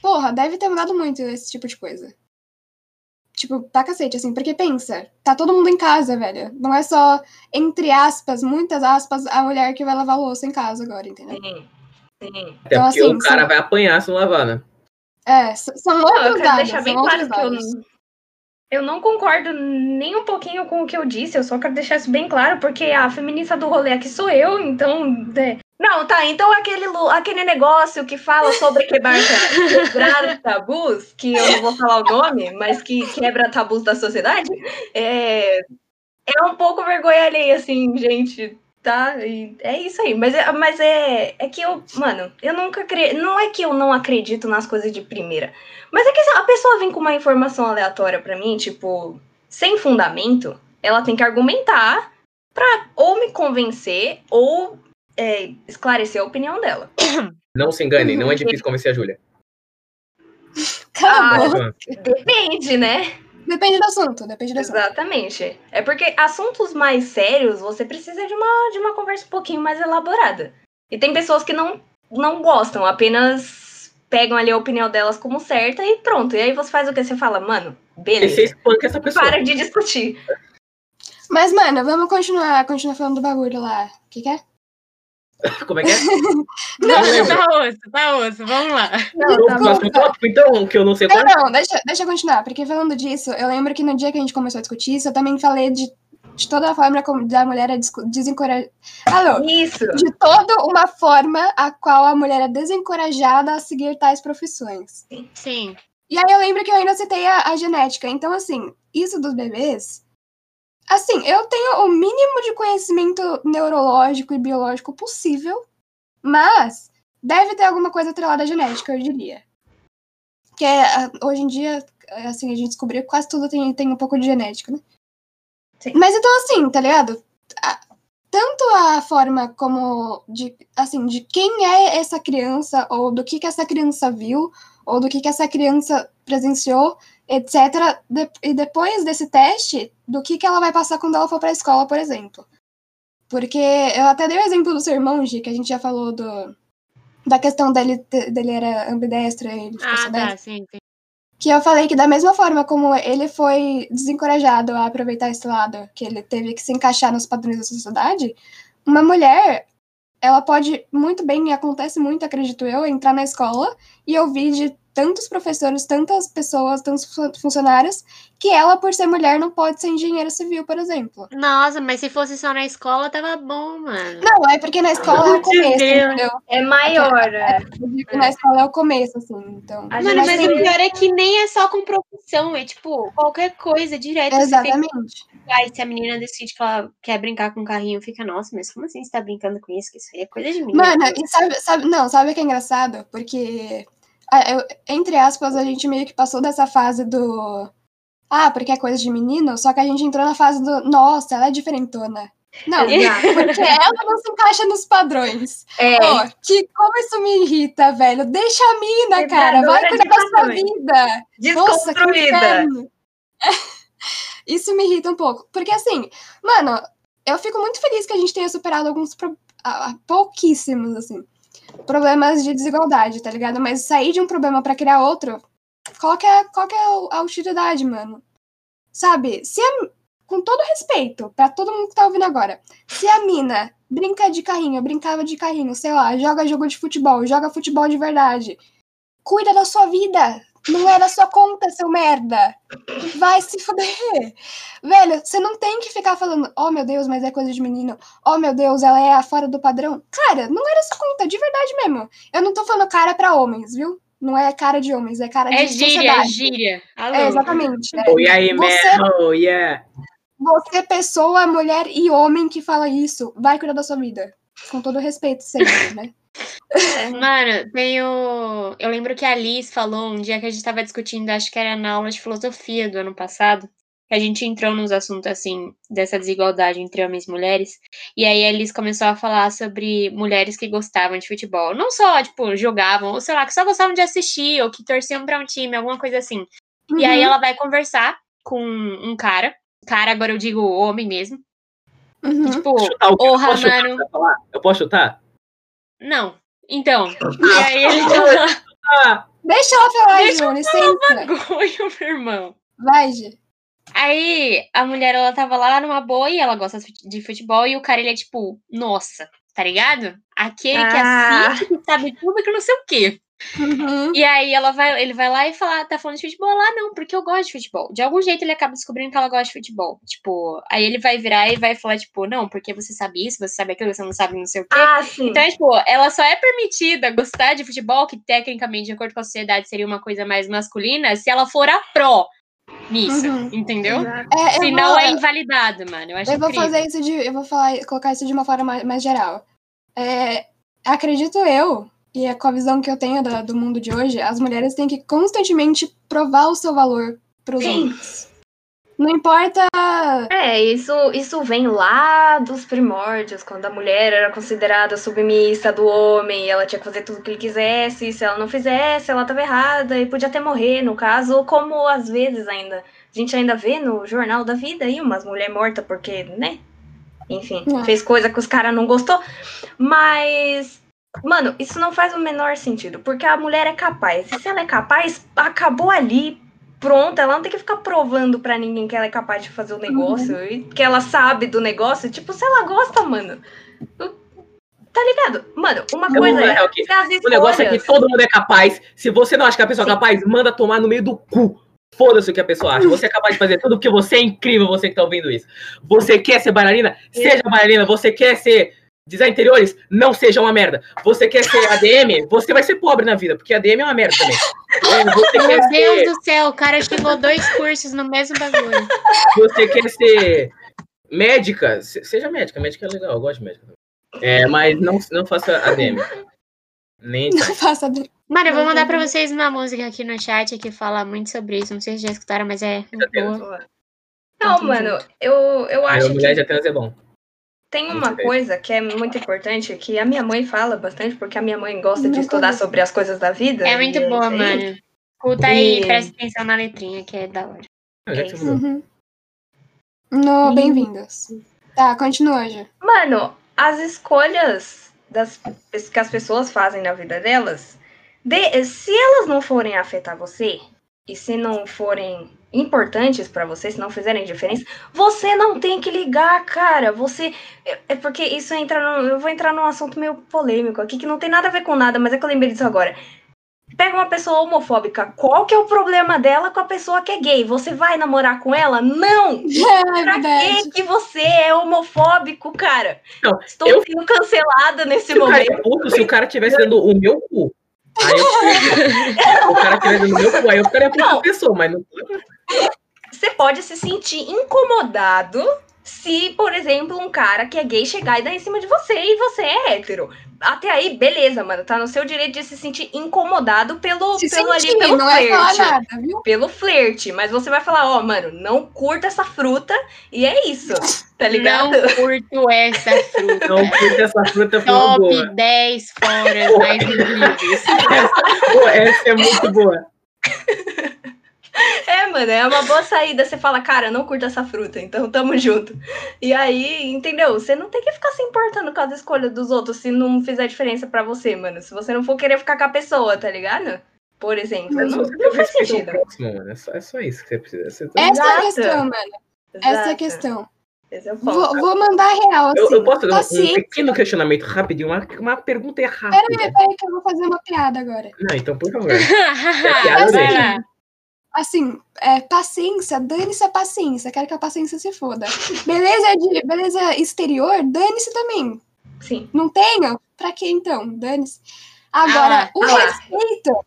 porra, deve ter mudado muito esse tipo de coisa. Tipo, pra cacete, assim, porque pensa, tá todo mundo em casa, velho. Não é só, entre aspas, muitas aspas, a mulher que vai lavar louça em casa agora, entendeu? Sim. Sim. Até Então, porque assim, o cara são- vai apanhar se não lavar, né? É, são Não, eu outros quero dados, deixar bem outros claro que eu, dados. eu não concordo nem um pouquinho com o que eu disse, eu só quero deixar isso bem claro, porque a feminista do rolê aqui sou eu, então. é, Não, tá, então aquele, aquele negócio que fala sobre quebrar, quebrar tabus, que eu não vou falar o nome, mas que quebra tabus da sociedade, é, é um pouco vergonha alheia, assim, gente, tá? E é isso aí. Mas, é, mas é, é que eu, mano, eu nunca acredito. Não é que eu não acredito nas coisas de primeira, mas é que a pessoa vem com uma informação aleatória pra mim, tipo, sem fundamento, ela tem que argumentar pra ou me convencer ou é, esclarecer a opinião dela. Não se enganem, não é difícil convencer a Júlia. Cala a Ah, boca. Depende, né? Depende do assunto, depende do assunto. Exatamente. É porque assuntos mais sérios, você precisa de uma, de uma conversa um pouquinho mais elaborada. E tem pessoas que não, não gostam, apenas pegam ali a opinião delas como certa e pronto. E aí você faz o que? Você fala, mano, E você beleza. espanca essa pessoa. Para de discutir. Mas, mano, vamos continuar, continuar falando do bagulho lá. O que, que é? Como é que é? Não, lembro. tá osso, tá osso, vamos lá. Não, tá O bom. próximo tópico, então, que eu não sei Não, qual. não, deixa, deixa eu continuar, porque falando disso, eu lembro que no dia que a gente começou a discutir isso, eu também falei de, de toda a forma como da mulher é desencorajar. Alô? Isso. De toda uma forma a qual a mulher é desencorajada a seguir tais profissões. Sim. E aí eu lembro que eu ainda citei a, a genética. Então, assim, isso dos bebês. Assim, eu tenho o mínimo de conhecimento neurológico e biológico possível, mas deve ter alguma coisa atrelada à genética, eu diria. Que é, ah, hoje em dia, assim, a gente descobriu que quase tudo tem, tem um pouco de genética, né? Sim. Mas então, assim, tá ligado? A- tanto a forma como de, assim, de quem é essa criança, ou do que que essa criança viu, ou do que que essa criança presenciou, etc. de- e depois desse teste, do que que ela vai passar quando ela for pra escola, por exemplo. Porque eu até dei o exemplo do seu irmão, Gi, que a gente já falou do, da questão dele, dele era ambidestro e ele ficou Ah, tá, sim, sim. Que eu falei que da mesma forma como ele foi desencorajado a aproveitar esse lado, que ele teve que se encaixar nos padrões da sociedade, uma mulher, ela pode muito bem, e acontece muito, acredito eu, entrar na escola e ouvir de tantos professores, tantas pessoas, tantos fu- funcionários, que ela, por ser mulher, não pode ser engenheira civil, por exemplo. Nossa, mas se fosse só na escola, tava bom, mano. Não, é porque na escola é o começo, Deus. entendeu? É maior. é. Que na escola é o começo, assim, então. Mano, mas tem- o pior é que nem é só com profissão, é tipo, qualquer coisa, direto. Exatamente. Ai, se a menina decide que ela quer brincar com o carrinho, fica, nossa, mas como assim você tá brincando com isso? Que isso aí é coisa de menina. Mano, e sabe, sabe, não, sabe o que é engraçado? Porque, entre aspas, a gente meio que passou dessa fase do. Ah, porque é coisa de menino, só que a gente entrou na fase do. Nossa, ela é diferentona. Não, porque ela não se encaixa nos padrões. É, Ó, que como isso me irrita, velho. Deixa a mina, cara. Vai cuidar da sua vida. Nossa, desconstruída. inferno. Isso me irrita um pouco. Porque assim, mano, eu fico muito feliz que a gente tenha superado alguns pro- ah, pouquíssimos, assim, problemas de desigualdade, tá ligado? Mas sair de um problema pra criar outro, qual que é, qual que é a utilidade, mano? Sabe? Se a- com todo respeito pra todo mundo que tá ouvindo agora, se a mina brinca de carrinho, brincava de carrinho, sei lá, joga jogo de futebol, joga futebol de verdade, cuida da sua vida. Não é da sua conta, seu merda. Vai se fuder. Velho, você não tem que ficar falando, oh meu Deus, mas é coisa de menino. Oh meu Deus, ela é fora do padrão. Cara, não é da sua conta, de verdade mesmo. Eu não tô falando cara pra homens, viu? Não é cara de homens, é cara É de gíria, é sociedade. gíria. Alô. É, exatamente. É. Oh, e aí, Você-? Oh, yeah. Você, pessoa, mulher e homem que fala isso, vai cuidar da sua vida. Com todo respeito sempre, né? Mano, tem o. Eu lembro que a Liz falou um dia que a gente tava discutindo, acho que era na aula de filosofia do ano passado, que a gente entrou nos assuntos assim, dessa desigualdade entre homens e mulheres. E aí a Liz começou a falar sobre mulheres que gostavam de futebol. Não só, tipo, jogavam, ou sei lá, que só gostavam de assistir, ou que torciam pra um time, alguma coisa assim. E aí Uhum, ela vai conversar com um cara. Cara, agora eu digo homem mesmo. uhum. Tipo, Chutar o quê? porra, eu posso chutar mano. Eu posso chutar? Não. Então. E aí ele tá Deixa ela falar, Deixa Ju, licença. bagulho, meu irmão. Vai, Gi. Aí a mulher, ela tava lá numa boa e ela gosta de futebol e o cara, ele é tipo, nossa, tá ligado? Aquele que Ah. assiste, que sabe tudo, que não sei o quê. Uhum. E aí ela vai, ele vai lá e fala, tá falando de futebol lá, não, porque eu gosto de futebol. De algum jeito ele acaba descobrindo que ela gosta de futebol. Tipo, aí ele vai virar e vai falar, tipo, não, porque você sabe isso, você sabe aquilo, você não sabe não sei o quê. Ah, sim. Então, tipo, ela só é permitida gostar de futebol, que tecnicamente, de acordo com a sociedade, seria uma coisa mais masculina, se ela for a pró nisso, Uhum. entendeu? É, Senão vou, é invalidado, mano. Eu acho eu vou incrível. fazer isso de. Eu vou falar, colocar isso de uma forma mais, mais geral. É, acredito eu, e é com a visão que eu tenho da- do mundo de hoje, as mulheres têm que constantemente provar o seu valor pros Sim. homens. Não importa. É, isso, isso vem lá dos primórdios, quando a mulher era considerada submissa do homem, e ela tinha que fazer tudo o que ele quisesse, e se ela não fizesse, ela estava errada e podia até morrer, no caso, ou como às vezes ainda, a gente ainda vê no Jornal da Vida aí umas mulheres mortas porque, né? Enfim, É. fez coisa que os caras não gostou, mas Mano, isso não faz o menor sentido, porque a mulher é capaz. E se ela é capaz, acabou ali, pronto. Ela não tem que ficar provando pra ninguém que ela é capaz de fazer o negócio e que ela sabe do negócio. Tipo, se ela gosta, mano. Tá ligado? Mano, uma Não, coisa é, é. ok. se as O negócio é que todo mundo é capaz. Se você não acha que a pessoa é Sim. capaz, manda tomar no meio do cu. Foda-se o que a pessoa acha. Você é capaz de fazer tudo porque você é incrível, você que tá ouvindo isso. Você quer ser bailarina? Seja bailarina. Você quer ser design interiores? Não seja uma merda. Você quer ser ADM? Você vai ser pobre na vida, porque ADM é uma merda também. É, Você Meu ser, Deus do céu, o cara chegou dois cursos no mesmo bagulho. você quer ser médica? Se- Seja médica. Médica é legal, eu gosto de médica. É, mas não, não faça ADM. Nem Não faça. de- Mano, eu vou mandar pra vocês uma música aqui no chat que fala muito sobre isso. Não sei se já escutaram, mas é. Não, mano, eu, eu Aí a acho mulher que de trans é bom. Tem Muito uma bem. coisa que é muito importante, que a minha mãe fala bastante, porque a minha mãe gosta de estudar sobre as coisas da vida. É muito e boa, aí. mano. Escuta aí e presta atenção na letrinha, que é da hora. Já você mudou. Uhum. No, Ih. bem-vindos. Tá, continua, Ju. Mano, as escolhas das, que as pessoas fazem na vida delas, de- se elas não forem afetar você, e se não forem importantes pra você, se não fizerem diferença, você não tem que ligar, cara. Você. É é porque isso entra no. Eu vou entrar num assunto meio polêmico aqui, que não tem nada a ver com nada, mas é que eu lembrei disso agora. Pega uma pessoa homofóbica, qual que é o problema dela com a pessoa que é gay? Você vai namorar com ela? Não! É Pra que que você é homofóbico, cara? Não, Estou eu- sendo cancelada nesse Se o cara momento. é puto, se o cara tivesse dando o meu cu. Aí eu ficaria. o cara tivesse dando o meu cu, aí eu ficaria puto com a pessoa, mas não. Você pode se sentir incomodado se, por exemplo, um cara que é gay chegar e dar em cima de você e você é hétero. Até aí, beleza, mano. Tá no seu direito de se sentir incomodado pelo, Se pelo sentir, ali, pelo não é falar flerte. nada, viu? pelo flerte. Mas você vai falar, ó, mano, não curta essa fruta e é isso. Tá ligado? Não curto essa fruta. Não, porque essa fruta foi uma boa. Top 10 foras mais incríveis. Pô, essa é muito boa. É, mano, é uma boa saída. Você fala, cara, não curta essa fruta, então tamo junto. E aí, entendeu? Você não tem que ficar se importando com as escolhas dos outros se não fizer diferença pra você, mano. Se você não for querer ficar com a pessoa, tá ligado? Por exemplo. Mas Não, não faz sentido. próximo, mano. É só, é só isso que você precisa. Você tá- Essa é a Exato. questão, mano. Essa é a Exato. questão. É. Vou, vou mandar real, assim. Eu, eu posso dar um, um Paciência. pequeno questionamento rapidinho, uma, uma pergunta rápida. Peraí, peraí, que eu vou fazer uma piada agora. Não, então, por favor. Vai dele. lá. Assim, é, paciência, dane-se a paciência. Quero que a paciência se foda. Beleza de beleza exterior, dane-se também. Sim. Não tenho? Pra que então? Dane-se. Agora, Ah, o ah respeito.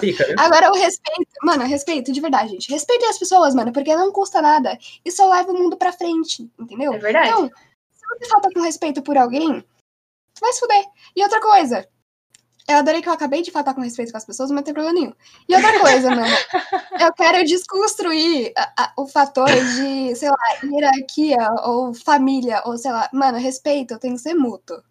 Fica, né? Agora, o respeito. Mano, respeito, de verdade, gente. Respeitem as pessoas, mano, porque não custa nada. E só leva o mundo pra frente, entendeu? É verdade. Então, se você falta com respeito por alguém, vai se fuder. E outra coisa. Eu adorei que eu acabei de faltar com respeito com as pessoas, mas não tem problema nenhum. E outra coisa, mano. Eu quero desconstruir a- a- o fator de, sei lá, hierarquia ou família, ou sei lá. Mano, respeito tem que ser mútuo.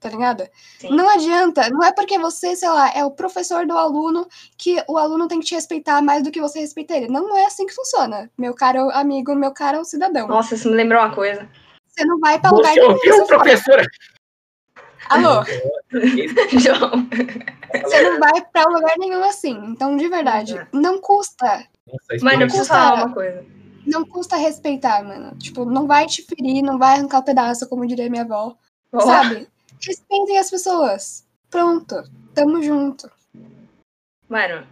Tá ligado? Sim. Não adianta. Não é porque você, sei lá, é o professor do aluno que o aluno tem que te respeitar mais do que você respeita ele. Não é assim que funciona. Meu caro amigo, meu caro cidadão. Nossa, isso me lembrou uma coisa. Você não vai pra lugar Você nenhum. ouviu, se for. Alô? João. Você não vai pra lugar nenhum assim. Então, de verdade, Exato. não custa. Nossa, eu foi- preciso custa- falar uma coisa. Não custa respeitar, mano. Tipo, não vai te ferir, não vai arrancar o pedaço, como diria minha avó. Ó, Sabe? Respeitem as pessoas. Pronto. Tamo junto. Mano,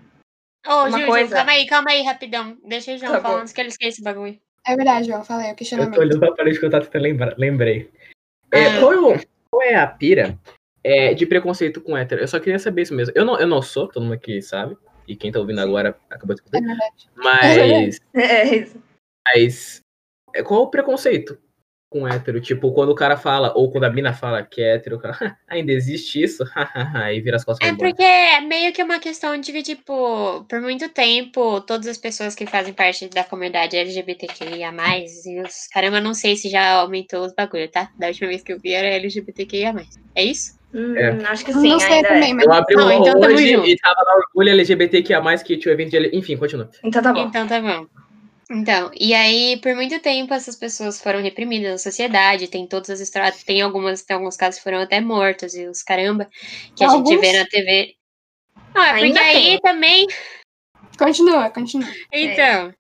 Ô, Uma Juju, coisa- calma aí, calma aí, rapidão. Deixa o João Tá falar antes que ele esqueça esse bagulho. É verdade, João. Falei, o Eu questionamento. tô olhando pra parede que eu tava tentando lembrar, lembrei. É, Ah. qual, é o- qual é a pira é, de preconceito com hétero? Eu só queria saber isso mesmo. Eu não, eu não sou, todo mundo aqui sabe. E quem tá ouvindo agora acabou de É escutar. verdade. Mas, é isso. mas é, qual o preconceito com hétero? Tipo, quando o cara fala, ou quando a mina fala que é hétero, o cara, ainda existe isso? Aí vira as costas e É porque é meio que uma questão de que, tipo, por muito tempo, todas as pessoas que fazem parte da comunidade LGBTQIA+, e os... Caramba, não sei se já aumentou os bagulho, tá? Da última vez que eu vi era LGBTQIA+. É isso? Hum, É. Acho que sim, não sei ainda também, é. mas Eu abri Não, um então hoje e tava lá orgulho LGBTQIA+, que tinha o evento de... Enfim, continua. Então tá bom. Então tá bom. Então, e aí, por muito tempo, essas pessoas foram reprimidas na sociedade, tem todas as histórias, tem algumas, tem alguns casos que foram até mortos, e os caramba, que a gente Alguns? vê na TV. Não, é porque aí tem. também Continua, continua. Então,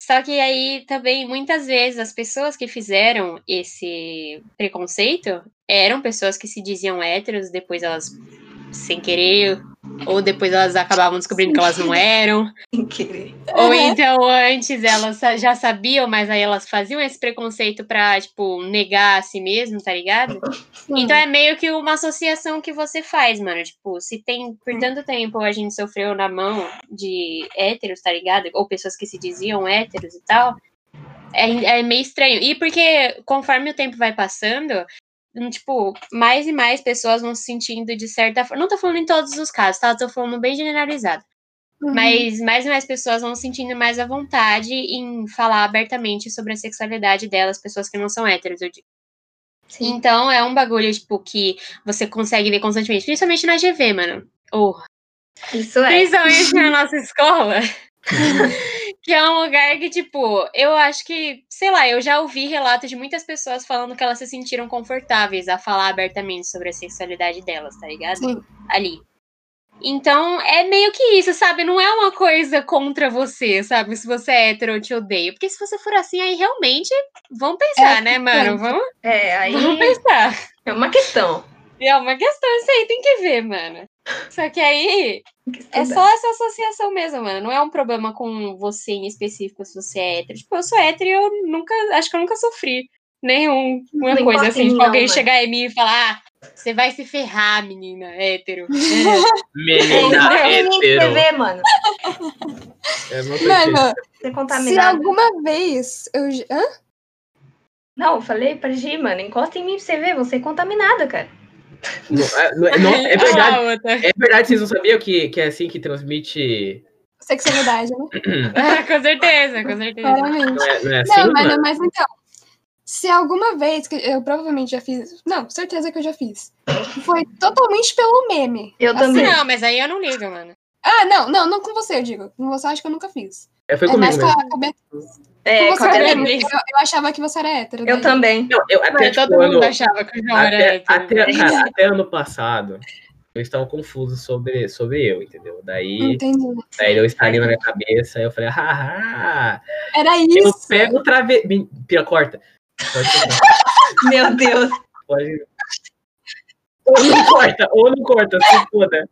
só que aí também muitas vezes as pessoas que fizeram esse preconceito eram pessoas que se diziam héteros, depois elas sem querer, ou depois elas acabavam descobrindo que elas não eram, Sem querer. ou então antes elas já sabiam, mas aí elas faziam esse preconceito pra, tipo, negar a si mesmo, tá ligado? Sim. Então é meio que uma associação que você faz, mano. Tipo, se tem por tanto tempo a gente sofreu na mão de héteros, tá ligado? Ou pessoas que se diziam héteros e tal. É, é meio estranho. E porque conforme o tempo vai passando, tipo, mais e mais pessoas vão se sentindo de certa forma. Não tô falando em todos os casos, tá? Tô falando bem generalizado. Uhum. Mas mais e mais pessoas vão se sentindo mais à vontade em falar abertamente sobre a sexualidade delas, pessoas que não são héteros, eu digo. Sim. Então é um bagulho, tipo, que você consegue ver constantemente, principalmente na GV, mano. Ou Isso é. principalmente na nossa escola. que é um lugar que, tipo, eu acho que, sei lá, eu já ouvi relatos de muitas pessoas falando que elas se sentiram confortáveis a falar abertamente sobre a sexualidade delas, tá ligado? Sim. ali. Então, é meio que isso, sabe? Não é uma coisa contra você, sabe? Se você é hétero, eu te odeio. Porque se você for assim, aí realmente, vamos pensar, É, né, mano? Vamos, É, aí vamos pensar. é uma questão. É uma questão, isso aí tem que ver, mano. Só que aí, é só essa associação mesmo, mano. Não é um problema com você em específico, se você é hétero. Tipo, eu sou hétero e eu nunca, acho que eu nunca sofri nenhuma Não coisa assim, tipo, não, alguém mano. chegar em mim e falar, ah, você vai se ferrar, menina, hétero. Menina de hétero. TV, mano. É, Mano, se alguma vez eu. Hã? Não, eu falei pra Gi, mano, encosta em mim pra você ver, você é contaminada, cara. Não, é, não é- não, é Ah, verdade. outra. É verdade, vocês não sabiam que, que é assim que transmite. Sexualidade, né? Ah, com certeza, com certeza. Claramente. Não é, não é assim, Não, mano, mano? mas então. Se alguma vez, que eu provavelmente já fiz. Não, certeza que eu já fiz. Foi totalmente pelo meme. Eu Assim, também. Não, mas aí eu não ligo, mano. Ah, não, não, não com você, eu digo. Com você eu acho que eu nunca fiz. É, foi é comigo mais com mesmo. a, com a Beatriz. É, a você Beatriz. também. Eu, eu achava que você era hétero. Eu daí. também. Não, eu, até, tipo, todo mundo ano- achava que o João era até, hétero. até, cara, até ano passado, eles estavam confusos sobre, sobre eu, entendeu? Daí, Entendi. daí eu estaria na minha cabeça, aí eu falei, haha, Era eu isso. pego outra vez. Pia, corta. Meu Deus. Pode. Ou não corta, ou não corta, se foda.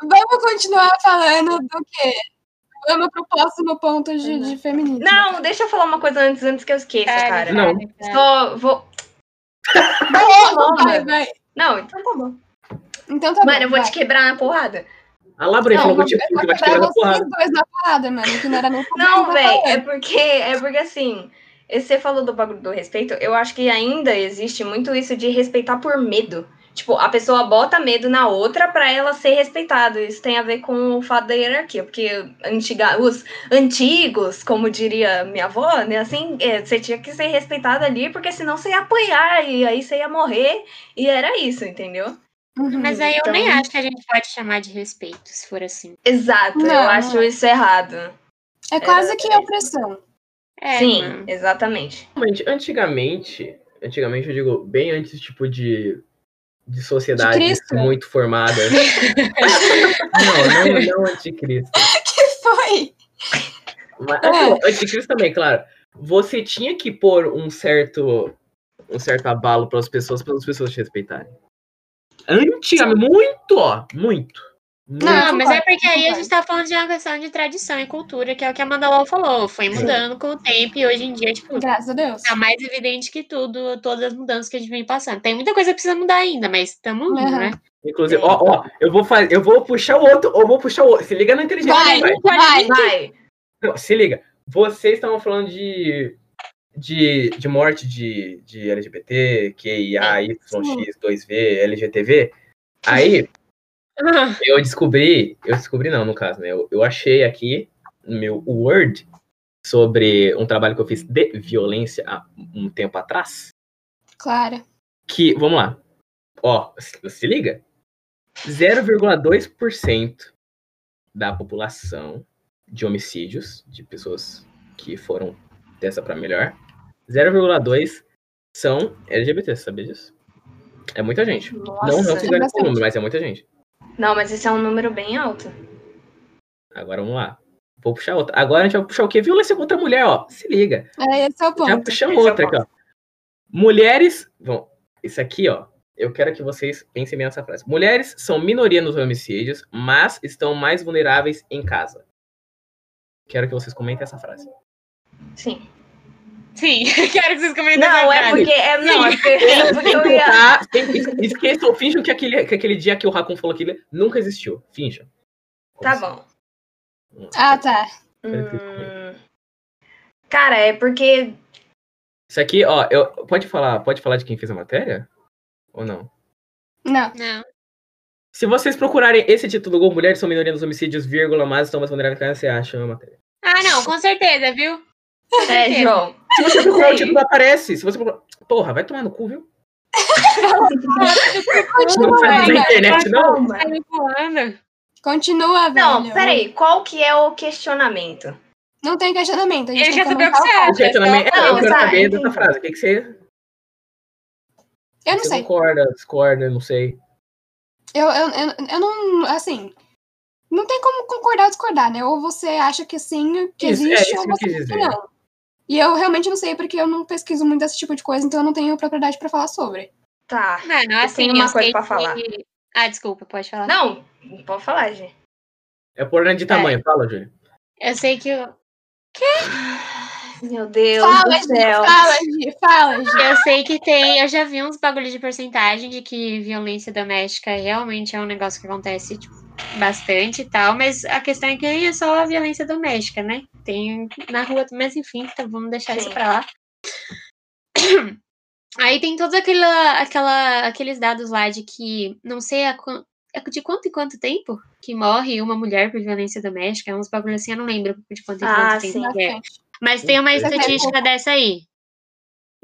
Vamos continuar falando do quê? Vamos pro próximo ponto de, de feminismo. Não, deixa eu falar uma coisa antes, antes que eu esqueça, cara. Não. Só vou. Vai, bom, vai, mano. vai. Não, então tá bom. Então tá bom. Mano, eu vou vai. te quebrar na porrada. A Labrinha Não, falou eu que vou eu que vai te quebrar quebrar na vocês porrada. dois na parada, mano, que não era nem Não, velho, é porque, é porque assim, você falou do bagulho do respeito, eu acho que ainda existe muito isso de respeitar por medo. Tipo, a pessoa bota medo na outra pra ela ser respeitada. Isso tem a ver com o fato da hierarquia, porque antiga, os antigos, como diria minha avó, né, assim, é, você tinha que ser respeitado ali, porque senão você ia apanhar e aí você ia morrer, e era isso, entendeu? Uhum. Mas aí eu Então- nem acho que a gente pode chamar de respeito, se for assim. Exato, Não, eu acho não. isso errado. É quase que opressão. É, Sim, mano. exatamente. Antigamente, antigamente eu digo bem antes, tipo, de, de sociedades Cristo? muito formadas. não, não, não anticristo. que foi? Mas, É. anticristo também, claro. Você tinha que pôr um certo, um certo abalo para as pessoas, para as pessoas te respeitarem. Antigamente, muito, ó. Muito. Muito. Não, mas é porque aí a gente tá falando de uma questão de tradição e cultura, que é o que a Amanda Law falou. Foi mudando com o tempo e hoje em dia, tipo, Graças a Deus. tá mais evidente que tudo, todas as mudanças que a gente vem passando. Tem muita coisa que precisa mudar ainda, mas estamos indo, Aham. né? Inclusive, ó, ó, eu vou fazer, eu vou puxar o outro, eu vou puxar o outro. Se liga na inteligência. Vai, vai. vai. Vai. Não, se liga. Vocês estavam falando de, de, de morte de, de LGBT, QIA, YX, 2V, LGTV. Aí, eu descobri, eu descobri não, no caso, né? Eu, eu achei aqui no meu Word sobre um trabalho que eu fiz de violência há um tempo atrás. Claro. Que, vamos lá. Ó, se, se liga. 0,2% da população de homicídios, de pessoas que foram dessa pra melhor, 0,2 são LGBT, sabia disso? É muita gente. Nossa. não, não fizeram esse bastante. número, mas é muita gente. Não, mas esse é um número bem alto. Agora vamos lá. Vou puxar outra. Agora a gente vai puxar o quê? Violência contra a mulher, ó. Se liga. É, esse é o Já ponto. puxamos Esse é outra aqui, ó. Mulheres. Bom, isso aqui, ó. Eu quero que vocês pensem bem nessa frase. Mulheres são minoria nos homicídios, mas estão mais vulneráveis em casa. Quero que vocês comentem essa frase. Sim. Sim, quero que vocês comentem Não, é porque. É, não, é porque, é porque eu ia. Esqueçam, finjam que aquele, que aquele dia que o Raccoon falou aquilo nunca existiu. Finjam. Tá bom. Ah, tá. Hum, Cara, é porque. Isso aqui, ó, eu, pode falar, pode falar de quem fez a matéria? Ou não? Não. Não. Se vocês procurarem esse título do Google, Mulheres são minoria nos homicídios, vírgula, mas estão mais vulneráveis você acha a matéria. Ah, não, com certeza, viu? Com É, certeza. João. Se você procurar o Sei. título, aparece. Se você procurar... Porra, vai tomar no cu, viu? Continua, Não velho. internet, não? Continua, velho. Não, peraí. Qual que é o questionamento? Não tem questionamento. A gente Eu tem já que sabia o que você acha. O questionamento, só- é, eu Não, quero tá, saber entendi. dessa frase. O que, que você, Eu não você sei. concorda, discorda, não sei. Eu, eu, eu, eu não. Assim. Não tem como concordar ou discordar, né? Ou você acha que sim, que Isso, é existe, isso ou eu você que não. E eu realmente não sei, porque eu não pesquiso muito esse tipo de coisa, então eu não tenho propriedade pra falar sobre. Tá. Mano, assim, tenho uma eu coisa pra que- falar. Ah, desculpa, pode falar. Não, pode falar, gente. É por ordem de tamanho. Fala, Júlio. Eu sei que eu, Meu Deus Fala, do céu. fala, Gi, fala, Gi. eu sei que tem, eu já vi uns bagulho de porcentagem de que violência doméstica realmente é um negócio que acontece tipo, bastante e tal, mas a questão é que nem é só a violência doméstica, né? Tem na rua, mas enfim, então vamos deixar isso Sim. pra lá. Aí tem todos aquela, aquela, aqueles dados lá de que não sei a, é de quanto em quanto tempo que morre uma mulher por violência doméstica, é uns bagulho assim, eu não lembro de quanto em Ah, quanto tempo sim. que é. Mas tem uma Isso é estatística dessa aí.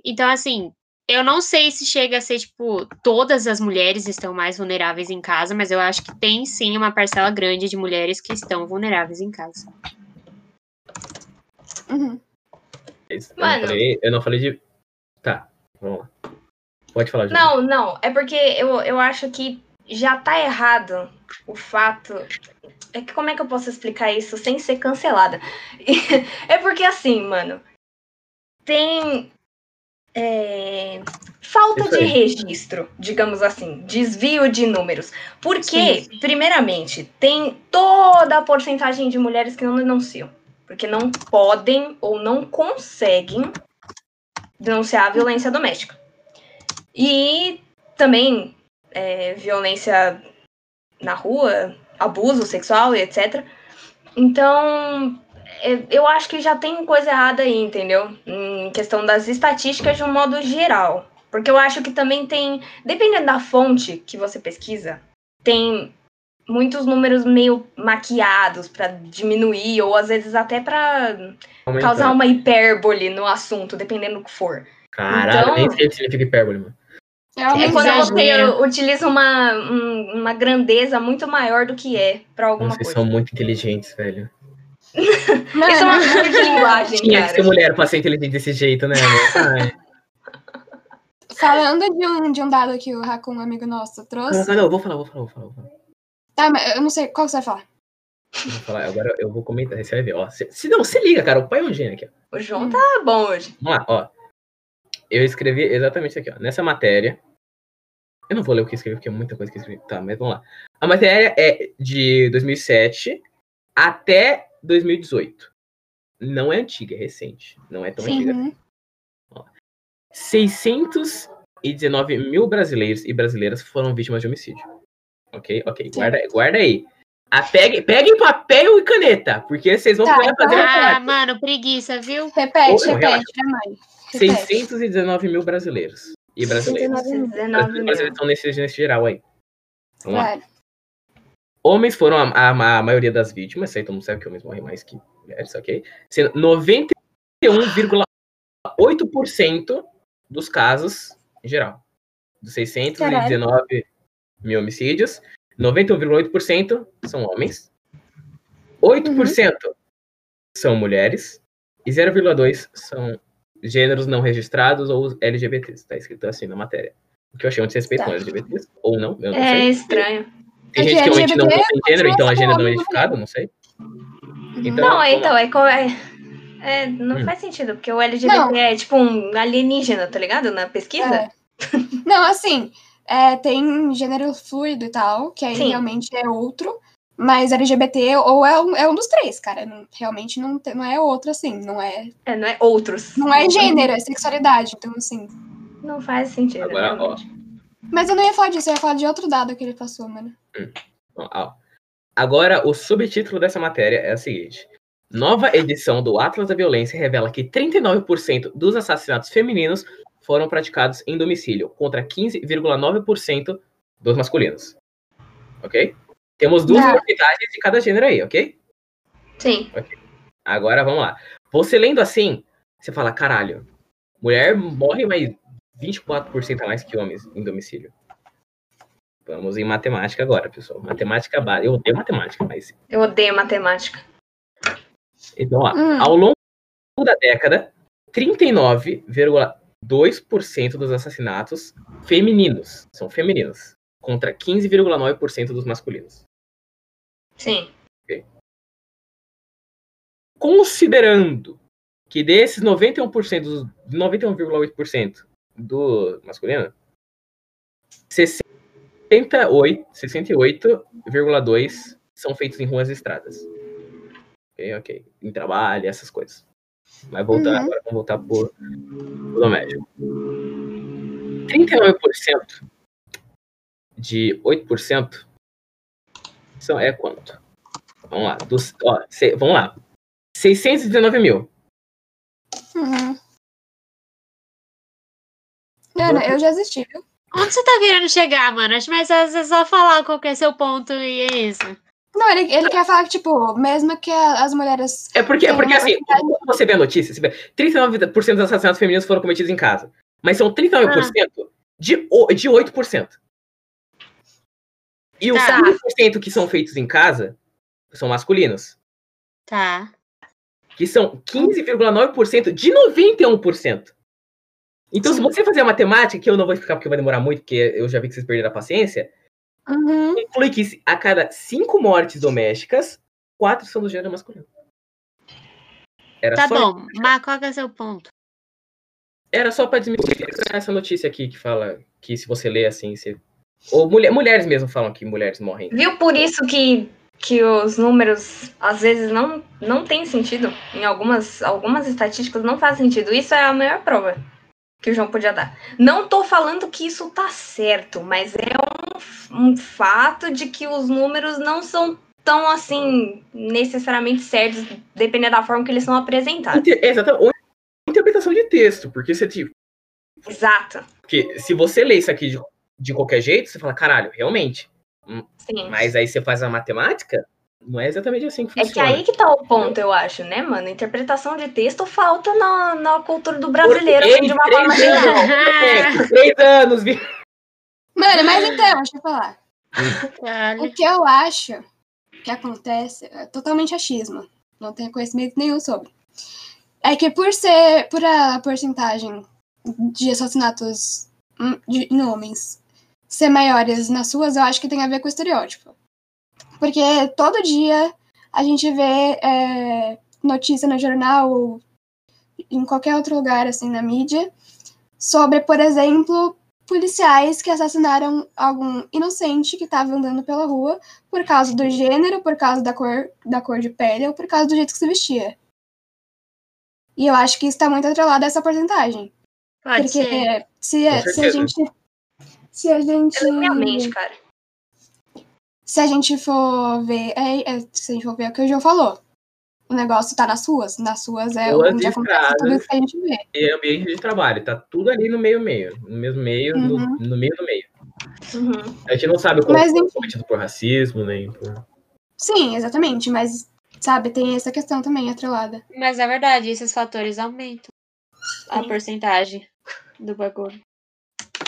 Então, assim, eu não sei se chega a ser, tipo, todas as mulheres estão mais vulneráveis em casa, mas eu acho que tem sim uma parcela grande de mulheres que estão vulneráveis em casa. Uhum. Eu não, Mano. falei, eu não falei de. Tá, vamos lá. Pode falar, Júlio. Não, não. É porque eu, eu acho que já tá errado o fato. É que como é que eu posso explicar isso sem ser cancelada? É porque assim, mano, tem é, falta de registro, digamos assim, desvio de números. Porque, Sim. primeiramente, tem toda a porcentagem de mulheres que não denunciam. Porque não podem ou não conseguem denunciar a violência doméstica. E também é, violência na rua, abuso sexual e etc. Então, eu acho que já tem coisa errada aí, entendeu? Em questão das estatísticas de um modo geral. Porque eu acho que também tem, dependendo da fonte que você pesquisa, tem muitos números meio maquiados para diminuir ou às vezes até para causar uma hipérbole no assunto, dependendo do que for. Caralho, Então- nem sei o que significa hipérbole, mano. É uma É quando você exagero. utiliza uma, um- uma grandeza muito maior do que é pra alguma Vocês coisa. são muito inteligentes, velho. Mano, Isso é uma figura de linguagem, Tinha que ser cara. mulher pra ser inteligente desse jeito, né, falando de um, de um dado que o Raccoon, amigo nosso, trouxe. Não, não, eu vou falar, vou falar, vou falar. Vou falar. Tá, mas eu não sei qual que você vai falar. Vou falar, agora eu vou comentar, você vai ver, ó. Se, se não, se liga, cara, o pai é um gênio aqui, ó. O João tá bom hoje. Vamos lá, ó. Eu escrevi exatamente aqui, ó. Nessa matéria. Eu não vou ler o que escrevi, porque é muita coisa que escrevi. Tá, mas vamos lá. A matéria é de 2007 até 2018. Não é antiga, é recente. Não é tão Sim. antiga. Uhum. 619 mil brasileiros e brasileiras foram vítimas de homicídio. Ok, ok. Guarda, guarda aí. Ah, pegue, pegue papel e caneta, porque vocês vão Tá, poder fazer a Ah, mano, preguiça, viu? Repete, Ô, repete, né, mãe? Repete. 619 mil brasileiros e brasileiras. 19 Os mil. brasileiros estão nesse, nesse geral aí. Vamos lá. Homens foram a, a- a maioria das vítimas, isso aí todo mundo sabe que homens morrem mais que mulheres, ok? Sendo 91,8% dos casos em geral. Dos 619 mil homicídios, 91,8% são homens, 8% são mulheres e 0,2% são gêneros não registrados ou LGBTs. Tá escrito assim na matéria. O que eu achei um desrespeito Tá. com LGBTs, ou não, eu não É sei. estranho. Tem É gente que realmente não tem gênero, então é gênero não e identificado, não sei. Então, Não, então, é, é, é, não Hum. faz sentido, porque o LGBT Não. é tipo um alienígena, tá ligado? Na pesquisa. É. Não, assim, é, tem gênero fluido e tal, que aí Sim. realmente é outro. Mas LGBT ou é um, é um dos três, cara. Não- realmente não, tem- não é outro, assim. Não é, É, não é outros. não é gênero, é sexualidade. Então, assim. Não faz sentido. Agora, ó. Mas eu não ia falar disso, eu ia falar de outro dado que ele passou, mano. Ó. Agora, o subtítulo dessa matéria é o seguinte: Nova edição do Atlas da Violência revela que 39% dos assassinatos femininos foram praticados em domicílio, contra 15,9% dos masculinos. Ok? Temos duas Tá. porcentagens de cada gênero aí, ok? Sim. Agora vamos lá. Você lendo assim, você fala, caralho, mulher morre mais 24% a mais que homens em domicílio. Vamos em matemática agora, pessoal. Matemática básica. Eu odeio matemática, mas. Eu odeio matemática. Então, ó, Hum. ao longo da década, 39,2% dos assassinatos femininos são femininos, contra 15,9% dos masculinos. Sim. considerando que desses 91%, dos 91,8% do masculino, 68 68,2 são feitos em ruas e estradas. Ok, ok. Em trabalho, essas coisas. Mas voltar Uhum. agora, vamos voltar pro doméstico. 39% de 8% são, é quanto? Vamos lá. Dos, ó, se- vamos lá. 619 mil. Uhum. Ana, eu já assisti, viu? Onde você tá querendo chegar, mano? Acho mais fácil você só falar qual que é seu ponto e é isso. Não, ele, ele quer falar que, tipo, mesmo que a- as mulheres. É porque, é porque assim, quando você vê a notícia, você vê, 39% dos assassinatos femininos foram cometidos em casa. Mas são 39% de, o- de 8%. E os Tá. 5% que são feitos em casa são masculinos. Tá. Que são 15,9% de 91%. Então, se Sim. você fazer a matemática, que eu não vou explicar porque vai demorar muito, porque eu já vi que vocês perderam a paciência, Uhum. inclui que a cada 5 mortes domésticas, 4 são do gênero masculino. Era Tá só bom, mas qual que é seu ponto? Era só pra desmistificar essa notícia aqui que fala que se você lê assim, você... Ou mulher, mulheres mesmo falam que mulheres morrem. Viu por isso que, que os números às vezes não, não tem sentido? Em algumas, algumas estatísticas não faz sentido. Isso é a maior prova que o João podia dar. Não tô falando que isso tá certo, mas é um, um fato de que os números não são tão assim necessariamente certos, dependendo da forma que eles são apresentados. Inter... Exatamente. Ou interpretação de texto, porque você tipo, Exato. porque se você lê isso aqui de, de qualquer jeito, você fala, caralho, realmente. Sim. Mas aí você faz a matemática, não é exatamente assim que É que funciona. aí que tá o ponto, eu acho, né, mano? Interpretação de texto falta na, na cultura do brasileiro, assim, de uma Três forma geral. é, Três anos, vi. Mano, mas então, deixa eu falar. Caralho. O que eu acho que acontece é totalmente achismo. Não tenho conhecimento nenhum sobre. É que por ser, por a porcentagem de assassinatos hum, de- em homens ser maiores nas suas, eu acho que tem a ver com o estereótipo. Porque todo dia a gente vê é, notícia no jornal ou em qualquer outro lugar, assim, na mídia, sobre, por exemplo, policiais que assassinaram algum inocente que estava andando pela rua por causa do gênero, por causa da cor, da cor de pele ou por causa do jeito que se vestia. E eu acho que isso está muito atrelado a essa porcentagem. Pode Porque ser. se, Com se a gente. Se a gente. Realmente, cara. Se a gente for ver. É, é, se a gente for ver o que o João falou. O negócio tá nas ruas. Nas ruas é Ruas onde acontece tudo estradas. isso que a gente vê. E ambiente de trabalho, tá tudo ali no meio-meio. No mesmo meio, no, Uhum. no meio do meio. Uhum. A gente não sabe como Mas, foi cometido por racismo, nem por. Sim, exatamente. Mas, sabe, tem essa questão também atrelada. Mas é verdade, esses fatores aumentam a Sim. porcentagem do bagulho.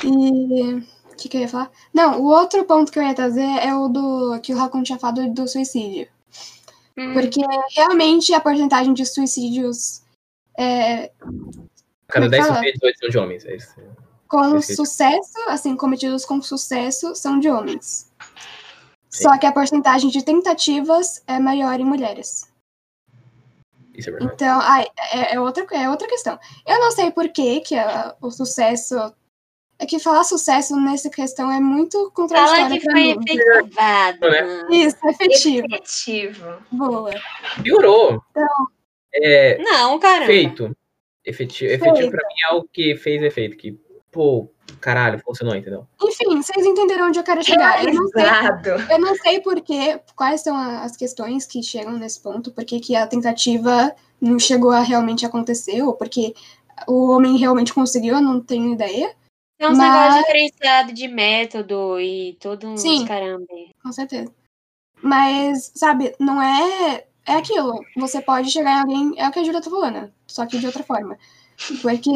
E. O que, que eu ia falar? Não, o outro ponto que eu ia trazer é o do que o Raccoon tinha falado do suicídio. Hum, Porque realmente a porcentagem de suicídios é, Cada Como 10 fala? suicídios, 8 são de homens. É isso. com Suicídio. sucesso, assim, cometidos com sucesso, são de homens. Só que a porcentagem de tentativas é maior em mulheres. Isso é verdade. Então, ai, é, é outra, é outra questão. Eu não sei por que, que a- o sucesso. É que falar sucesso nessa questão é muito Fala contraditório que pra foi efetivado. Né? Isso, efetivo. Efetivo. Boa. Piorou. É, Não, caramba. feito. Efetivo, efetivo pra mim é algo que fez efeito. Que, pô, caralho, funcionou, entendeu? Enfim, vocês entenderam onde eu quero chegar. Eu não sei. Eu não sei por quê, quais são as questões que chegam nesse ponto, porque que a tentativa não chegou a realmente acontecer, ou porque o homem realmente conseguiu, eu não tenho ideia, Tem uns Mas- negócios diferenciados de método e tudo uns Sim. caramba. com certeza. Mas, sabe, não é. É aquilo, você pode chegar em alguém, é o que a Júlia tá falando, só que de outra forma. Porque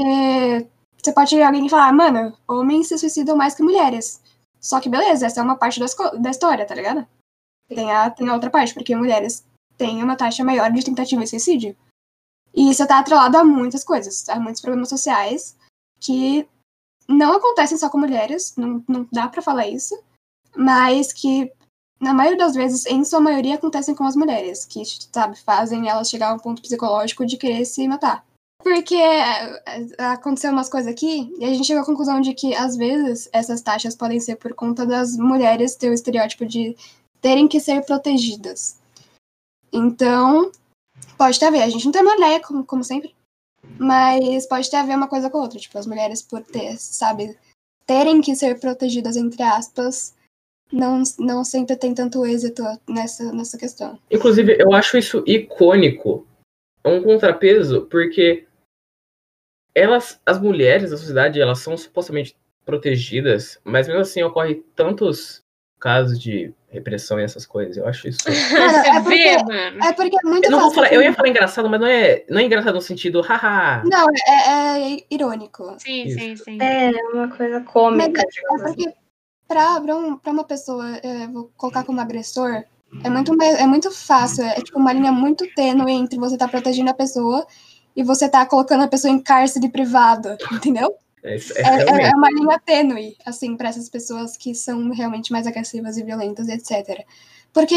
você pode chegar em alguém e falar, mano, homens se suicidam mais que mulheres. Só que beleza, essa é uma parte da história, tá ligado? Tem a, tem a outra parte, porque mulheres têm uma taxa maior de tentativa de suicídio. E isso tá atrelado a muitas coisas, a muitos problemas sociais que não acontecem só com mulheres, não, não dá pra falar isso, mas que na maioria das vezes, em sua maioria, acontecem com as mulheres, que, sabe, fazem elas chegar a um ponto psicológico de querer se matar. Porque é, é, aconteceu umas coisas aqui e a gente chegou à conclusão de que, às vezes, essas taxas podem ser por conta das mulheres ter o estereótipo de terem que ser protegidas. Então, pode ter a ver. A gente não tem uma ideia, como, como sempre, mas pode ter a ver uma coisa com outra. Tipo, as mulheres, por ter, sabe, terem que ser protegidas, entre aspas, não, não sempre tem tanto êxito nessa, nessa questão. Inclusive, eu acho isso icônico. É um contrapeso, porque elas, as mulheres da sociedade, elas são supostamente protegidas, mas mesmo assim ocorre tantos casos de repressão e essas coisas. Eu acho isso. Você é vê, porque- mano? É porque é muito Eu não vou fácil. falar, eu ia falar engraçado, mas não é, não é engraçado no sentido, haha. Não, é, é irônico. Sim, Isso. sim, sim. É uma coisa cômica, É digamos assim. porque pra, pra, um- pra uma pessoa, é, vou colocar como agressor, é muito, é muito fácil. É tipo uma linha muito tênue entre você tá protegendo a pessoa e você tá colocando a pessoa em cárcere privado, entendeu? É, é É, é- é uma linha tênue, assim, pra essas pessoas que são realmente mais agressivas e violentas, etc. Porque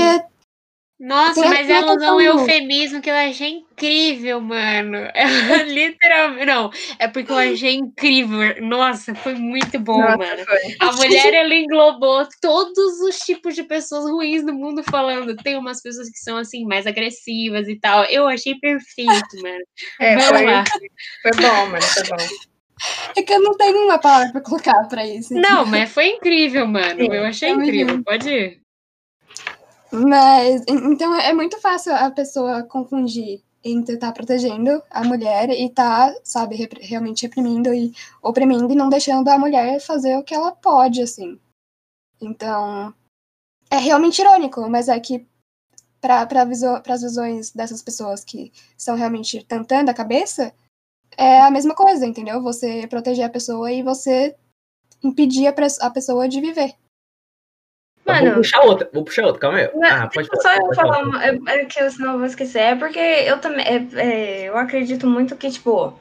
Nossa, mas ela usou um eufemismo que eu achei incrível, mano. Ela literalmente. Não, é porque eu achei incrível. Nossa, foi muito bom, Nossa, mano. foi. A mulher, ela englobou todos os tipos de pessoas ruins do mundo falando. Tem umas pessoas que são, assim, mais agressivas e tal. Eu achei perfeito, mano. É, Vamos foi, lá. foi bom, mano, foi bom. É que eu não tenho uma palavra pra colocar pra isso. Não, mas foi incrível, mano. Eu achei tamo incrível. junto. Pode ir. Mas, en- então é muito fácil a pessoa confundir entre estar protegendo a mulher e estar, sabe, repre- realmente reprimindo e oprimindo e não deixando a mulher fazer o que ela pode, assim. Então, é realmente irônico, mas é que para pra as visões dessas pessoas que estão realmente tentando a cabeça, é a mesma coisa, entendeu? Você proteger a pessoa e você impedir a, a pessoa de viver. Tá, Mano, vou puxar outra, vou puxar outra, calma aí. Não, Ah, pode deixa falar. só eu pode falar, uma, é, é que eu senão eu vou esquecer. É porque eu também. é, é, eu acredito muito que, tipo,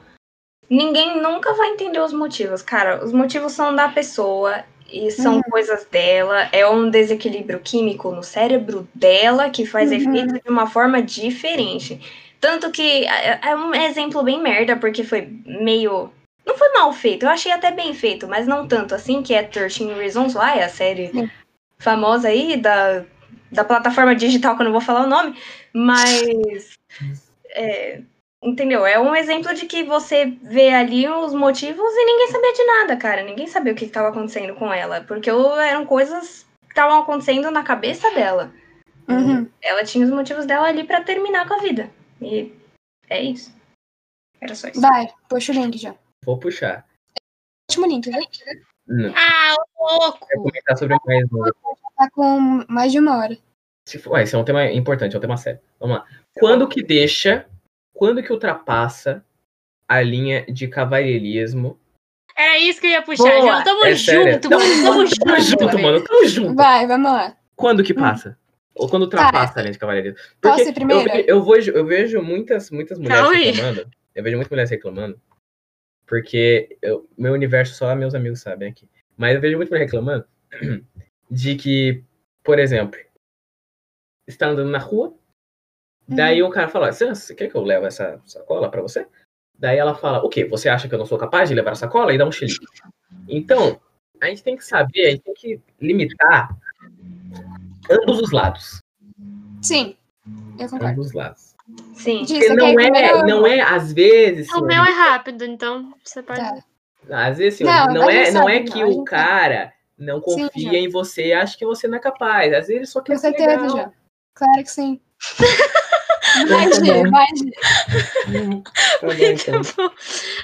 ninguém nunca vai entender os motivos. Cara, os motivos são da pessoa e são Uhum. coisas dela. É um desequilíbrio químico no cérebro dela que faz Uhum. efeito de uma forma diferente. Tanto que é, é um exemplo bem merda, porque foi meio Não foi mal feito, eu achei até bem feito, mas não tanto assim, que é 13 Reasons Why, a série Sim. famosa aí da, da plataforma digital, que eu não vou falar o nome, mas. é, entendeu? É um exemplo de que você vê ali os motivos e ninguém sabia de nada, cara. Ninguém sabia o que estava acontecendo com ela, porque eram coisas que estavam acontecendo na cabeça dela. Uhum. Ela tinha os motivos dela ali pra terminar com a vida. E é isso. Era só isso. Vai, puxa o link já. Vou puxar. Último link, viu? Não, Ah, louco! quero comentar sobre mais um. Tá com mais de uma hora. Se for, ué, esse é um tema importante, é um tema sério. Vamos lá. Quando que deixa, quando que ultrapassa a linha de cavalheirismo? Era isso que eu ia puxar, Boa. João. Tamo É sério. junto, mano. Tamo Tamo junto. junto, mano. Tamo junto. Vai, vamos lá. Quando que passa? Ou quando ultrapassa a linha de? Posso Porque ir primeiro? Eu, ve- eu, vejo, eu vejo muitas, muitas mulheres Calma aí. reclamando. Eu vejo muitas mulheres reclamando. Porque eu- meu universo só meus amigos sabem aqui. Mas eu vejo muita mulher reclamando de que, por exemplo, está andando na rua. Daí o cara fala: você, quer que eu leve essa sacola pra você? Daí ela fala: O quê? Você acha que eu não sou capaz de levar a sacola? E dá um chilique. Então, a gente tem que saber, a gente tem que limitar ambos os lados. Sim, eu concordo. Ambos os lados. Sim. Porque não é, não é, às vezes. O meu é rápido, então você pode. Tá. Às vezes, Não, não, é, não sabe, é não, que a o gente cara não Sim, confia já. em você e acha que você não é capaz. Às vezes ele só quer Com ser certeza, legal. já. Claro que sim. Vai, vai.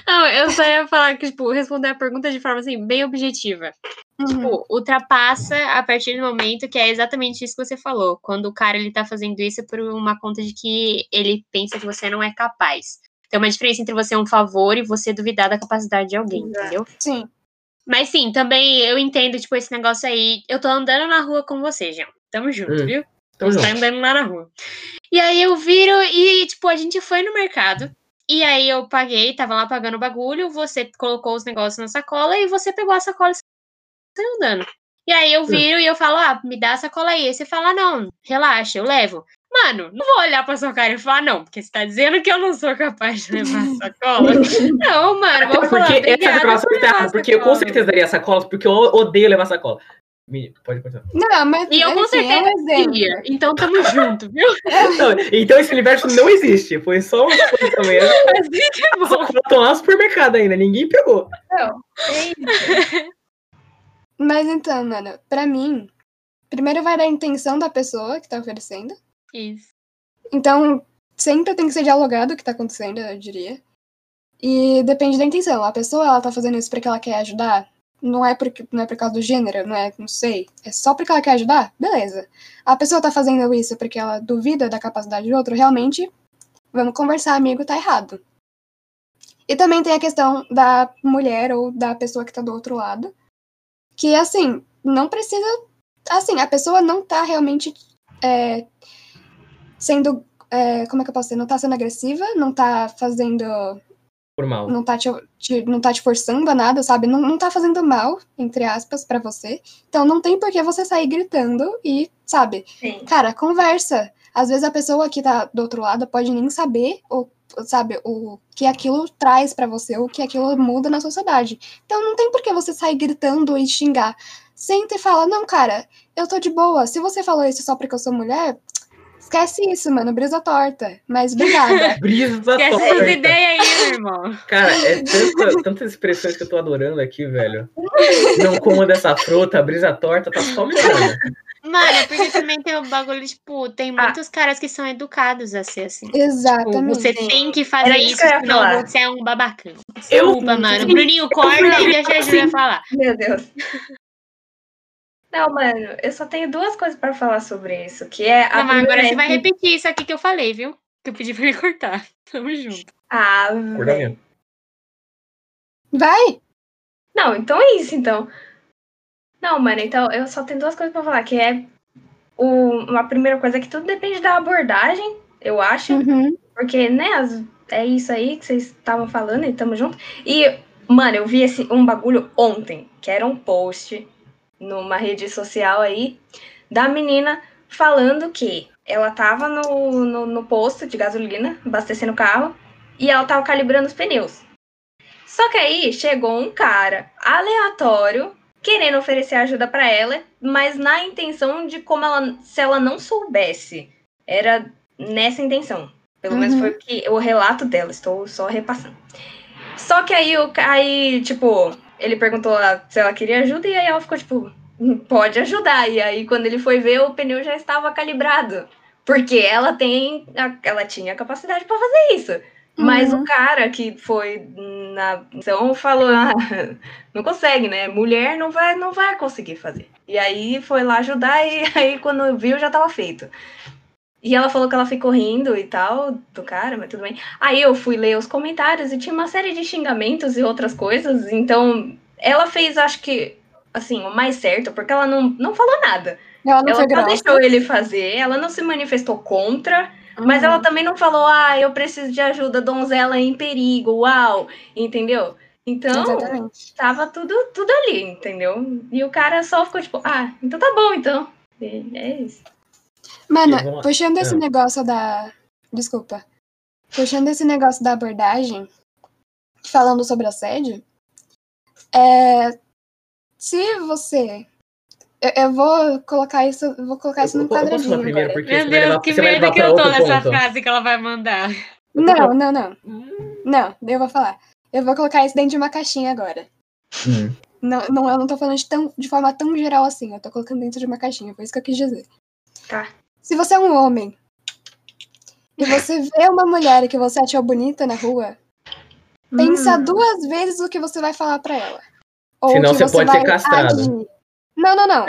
Não, eu só ia falar que, tipo, responder a pergunta de forma assim, bem objetiva. Uhum. Tipo, ultrapassa a partir do momento que é exatamente isso que você falou. Quando o cara ele tá fazendo isso por uma conta de que ele pensa que você não é capaz. Tem uma diferença entre você é um favor e você duvidar da capacidade de alguém, Exato. entendeu? Sim. Mas sim, também eu entendo, tipo, esse negócio aí. Eu tô andando na rua com você, João. Tamo junto, Hum, viu? Tamo Você tá andando lá na rua. E aí eu viro e, tipo, a gente foi no mercado. E aí eu paguei, tava lá pagando o bagulho, você colocou os negócios na sacola e você pegou a sacola e saiu andando. E aí eu viro e eu falo, ah, me dá a sacola aí. Aí você fala, não, relaxa, eu levo. Mano, não vou olhar pra sua cara e falar, não, porque você tá dizendo que eu não sou capaz de levar a sacola. não, mano, vou falar, Porque essa levar a errada. Porque eu com sacola. certeza daria sacolas, porque eu odeio levar sacola. Pode continuar. Não, mas E eu com enfim, é um certeza queria. Então tamo junto, viu? Não, então esse universo não existe. Foi só uma suposição mesmo. Assim que é As bom. sacolas estão lá no supermercado ainda. Ninguém pegou. Não, é isso. Mas então, mano, pra mim, primeiro vai da intenção da pessoa que tá oferecendo. Isso. Então, sempre tem que ser dialogado o que tá acontecendo, eu diria. E depende da intenção. A pessoa, ela tá fazendo isso porque ela quer ajudar. Não é, porque, não é por causa do gênero, não é, não sei. É só porque ela quer ajudar? Beleza. A pessoa tá fazendo isso porque ela duvida da capacidade do outro, realmente, vamos conversar, amigo, tá errado. E também tem a questão da mulher ou da pessoa que tá do outro lado. Que, assim, não precisa. Assim, a pessoa não tá realmente é, sendo é, como é que eu posso dizer? Não tá sendo agressiva, não tá fazendo. Por mal. Não tá te, te- não tá te forçando a nada, sabe? Não, não tá fazendo mal, entre aspas, pra você. Então não tem por que você sair gritando e, sabe? Sim. Cara, conversa. Às vezes a pessoa que tá do outro lado pode nem saber, ou, sabe, o que aquilo traz pra você, o que aquilo muda na sociedade. Então não tem por que você sair gritando e xingar. Senta e fala, não, cara, eu tô de boa. Se você falou isso só porque eu sou mulher, esquece isso, mano, brisa torta. Mas obrigada. Brisa Esquece essas torta. ideias aí, meu irmão. Cara, é tanta- tantas expressões que eu tô adorando aqui, velho. Não coma dessa fruta, brisa torta, tá só melhorando. Mano, é porque também tem o bagulho, tipo, tem Ah. muitos caras que são educados a ser assim. Tipo, Exatamente. você tem que fazer Era isso isso, que eu ia senão você é um babacão. Eu- Desculpa, mano. Bruninho, corta e deixa a Júlia falar. Meu Deus. Não, mano, eu só tenho duas coisas pra falar sobre isso, que é a Não, mas agora primeira você é vai que- repetir isso aqui que eu falei, viu? Que eu pedi pra ele cortar. Tamo junto. Ah, mesmo. Vai! Não, então é isso, então. Não, mano, então eu só tenho duas coisas pra falar, que é o, uma primeira coisa é que tudo depende da abordagem, eu acho. Uhum. Porque, né, as- é isso aí que vocês estavam falando e tamo junto. E, mano, eu vi esse, um bagulho ontem, que era um post numa rede social aí, da menina falando que ela tava no, no, no posto de gasolina, abastecendo o carro, e ela tava calibrando os pneus. Só que aí chegou um cara aleatório querendo oferecer ajuda para ela, mas na intenção de como ela, se ela não soubesse, era nessa intenção. Pelo Uhum. menos foi o que, o relato dela, estou só repassando. Só que aí, o, aí, tipo, ele perguntou a- se ela queria ajuda e aí ela ficou tipo, "Hum, pode ajudar. E aí, quando ele foi ver, o pneu já estava calibrado. Porque ela tem, ela tinha a capacidade para fazer isso. Mas Uhum. o cara que foi na então falou, ah, não consegue, né? Mulher não vai, não vai conseguir fazer. E aí foi lá ajudar e aí quando viu já tava feito. E ela falou que ela ficou rindo e tal do cara, mas tudo bem. Aí eu fui ler os comentários e tinha uma série de xingamentos e outras coisas. Então ela fez, acho que, assim, o mais certo, porque ela não, não falou nada. Ela não ela só deixou ele fazer, ela não se manifestou contra. Mas Uhum. ela também não falou, ah, eu preciso de ajuda, donzela em perigo, uau, entendeu? Então, Exatamente. tava tudo, tudo ali, entendeu? E o cara só ficou tipo, ah, então tá bom, então. É isso. Mano, puxando esse Ah. negócio da. Desculpa. Puxando esse negócio da abordagem, falando sobre assédio, é. Se você. Eu, eu vou colocar isso. eu Vou colocar isso Eu- falar quadradinho primeiro, agora. porque Meu Deus, levar, que levar que eu tô nessa ponto. frase que ela vai mandar. Não, não, não. Não, eu vou falar. Eu vou colocar isso dentro de uma caixinha agora. Hum. Não, não, eu não tô falando de, tão, de forma tão geral assim. Eu tô colocando dentro de uma caixinha. Foi isso que eu quis dizer. Tá. Se você é um homem e você vê uma mulher que você achou bonita na rua, pensa Hum. duas vezes o que você vai falar pra ela. Ou Senão que você pode ser vai castrado. agir. Não, não, não.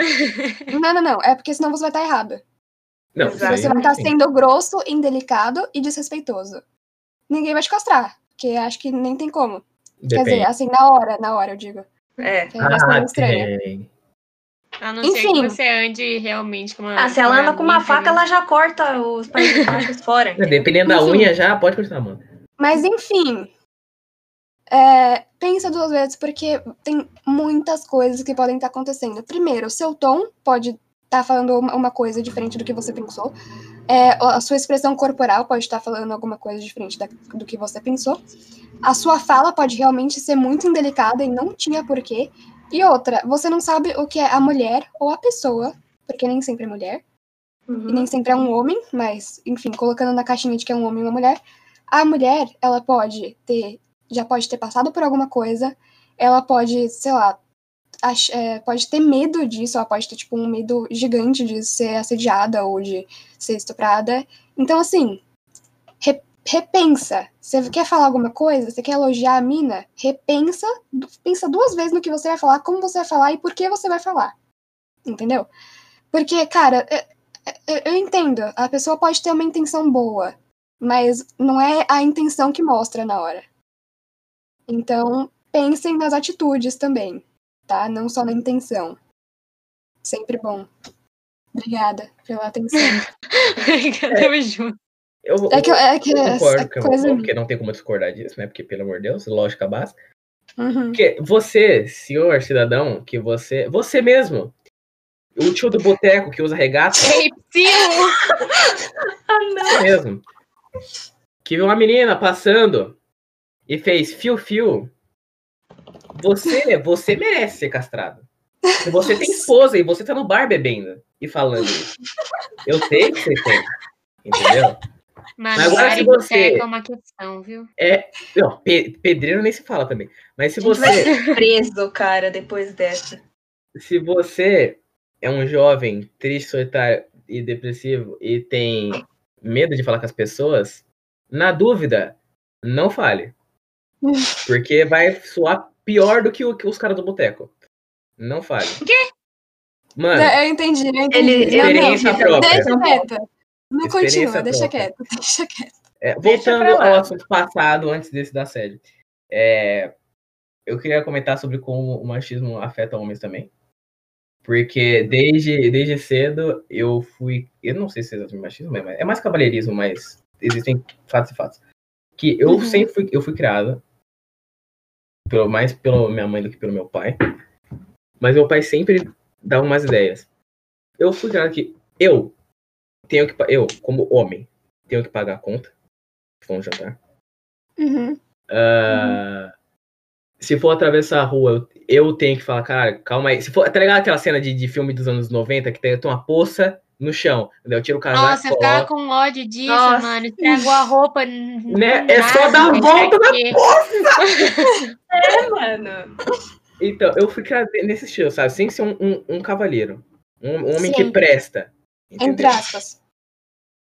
não, não, não. É porque senão você vai estar errado. Não, Exato. Você vai não estar sendo grosso, indelicado e desrespeitoso. Ninguém vai te castrar. Porque acho que nem tem como. Quer dizer, Depende. assim, na hora, na hora, eu digo. É. Que ser Ah, estranho. tem. A não ser Enfim. que você ande realmente com uma. Ah, se ela anda com uma faca, né? ela já corta os Baixos fora. entendeu? Dependendo da Enfim. unha já, pode continuar, mano. Mas enfim. é, pensa duas vezes, porque tem muitas coisas que podem estar acontecendo. Primeiro, o seu tom pode estar falando uma, uma coisa diferente do que você pensou. É, a sua expressão corporal pode estar falando alguma coisa diferente da- do que você pensou. A sua fala pode realmente ser muito indelicada e não tinha porquê. E outra, você não sabe o que é a mulher ou a pessoa, porque nem sempre é mulher. E Uhum. nem sempre é um homem, mas, enfim, colocando na caixinha de que é um homem e uma mulher, a mulher, ela pode ter, já pode ter passado por alguma coisa, ela pode, sei lá, ach- é, pode ter medo disso, ela pode ter, tipo, um medo gigante de ser assediada ou de ser estuprada. Então, assim, repensa. Você quer falar alguma coisa? Você quer elogiar a mina? Repensa, pensa duas vezes no que você vai falar, como você vai falar e por que você vai falar. Entendeu? Porque, cara, é- eu, eu entendo, a pessoa pode ter uma intenção boa, mas não é a intenção que mostra na hora. Então, pensem nas atitudes também, tá? Não só na intenção. Sempre bom. Obrigada pela atenção. Tamo junto. Eu, vou- É que, é que eu é concordo com coisa você, porque não tem como discordar disso, né? Porque, pelo amor de Deus, lógica básica. Uhum. Porque você, senhor cidadão, que você. Você mesmo. O tio do boteco que usa regata, Ei, psiu! você mesmo. Que viu uma menina passando e fez fio-fio. Você, você merece ser castrado. Se você tem esposa e você tá no bar bebendo e falando isso. Eu sei que você tem. Entendeu? Mas agora se você- é uma questão, viu? Não, pe- pedreiro nem se fala também. Mas se A gente vai você. ser preso, cara, depois dessa. se você é um jovem triste, solitário e depressivo e tem medo de falar com as pessoas, na dúvida, não fale. Porque vai soar pior do que, o, que os caras do boteco. Não fale. Mano, Eu entendi, eu entendi. Ele- Não, não, experiência própria. Deixa. Não continua, deixa quieto, deixa quieto. é, Deixa voltando lá. ao assunto passado, antes desse da série. É, eu queria comentar sobre como o machismo afeta homens também. Porque desde, desde cedo eu fui. Eu não sei se é exatamente machismo, mas é mais cavalheirismo, mas existem fatos e fatos. Que eu Uhum. sempre fui, eu fui criado, pelo, mais pela minha mãe do que pelo meu pai. Mas meu pai sempre dava umas ideias. Eu fui criado que eu tenho que. Eu, como homem, tenho que pagar a conta. Se for um jantar. Uhum. Ah, se for atravessar a rua, eu, eu tenho que falar, cara, calma aí. Se for, tá ligado aquela cena de, de filme dos anos 90 que tem, tem uma poça no chão? Entendeu? Eu tiro o casaco. Nossa, eu ficava com ódio disso, Nossa. mano. Estragou a roupa. Né? É só dar a volta na É, mano. Então, eu fui criado nesse estilo, sabe? Sem ser um, um, um cavalheiro. Um, um homem que Sim. Presta. Entre Entendeu? aspas.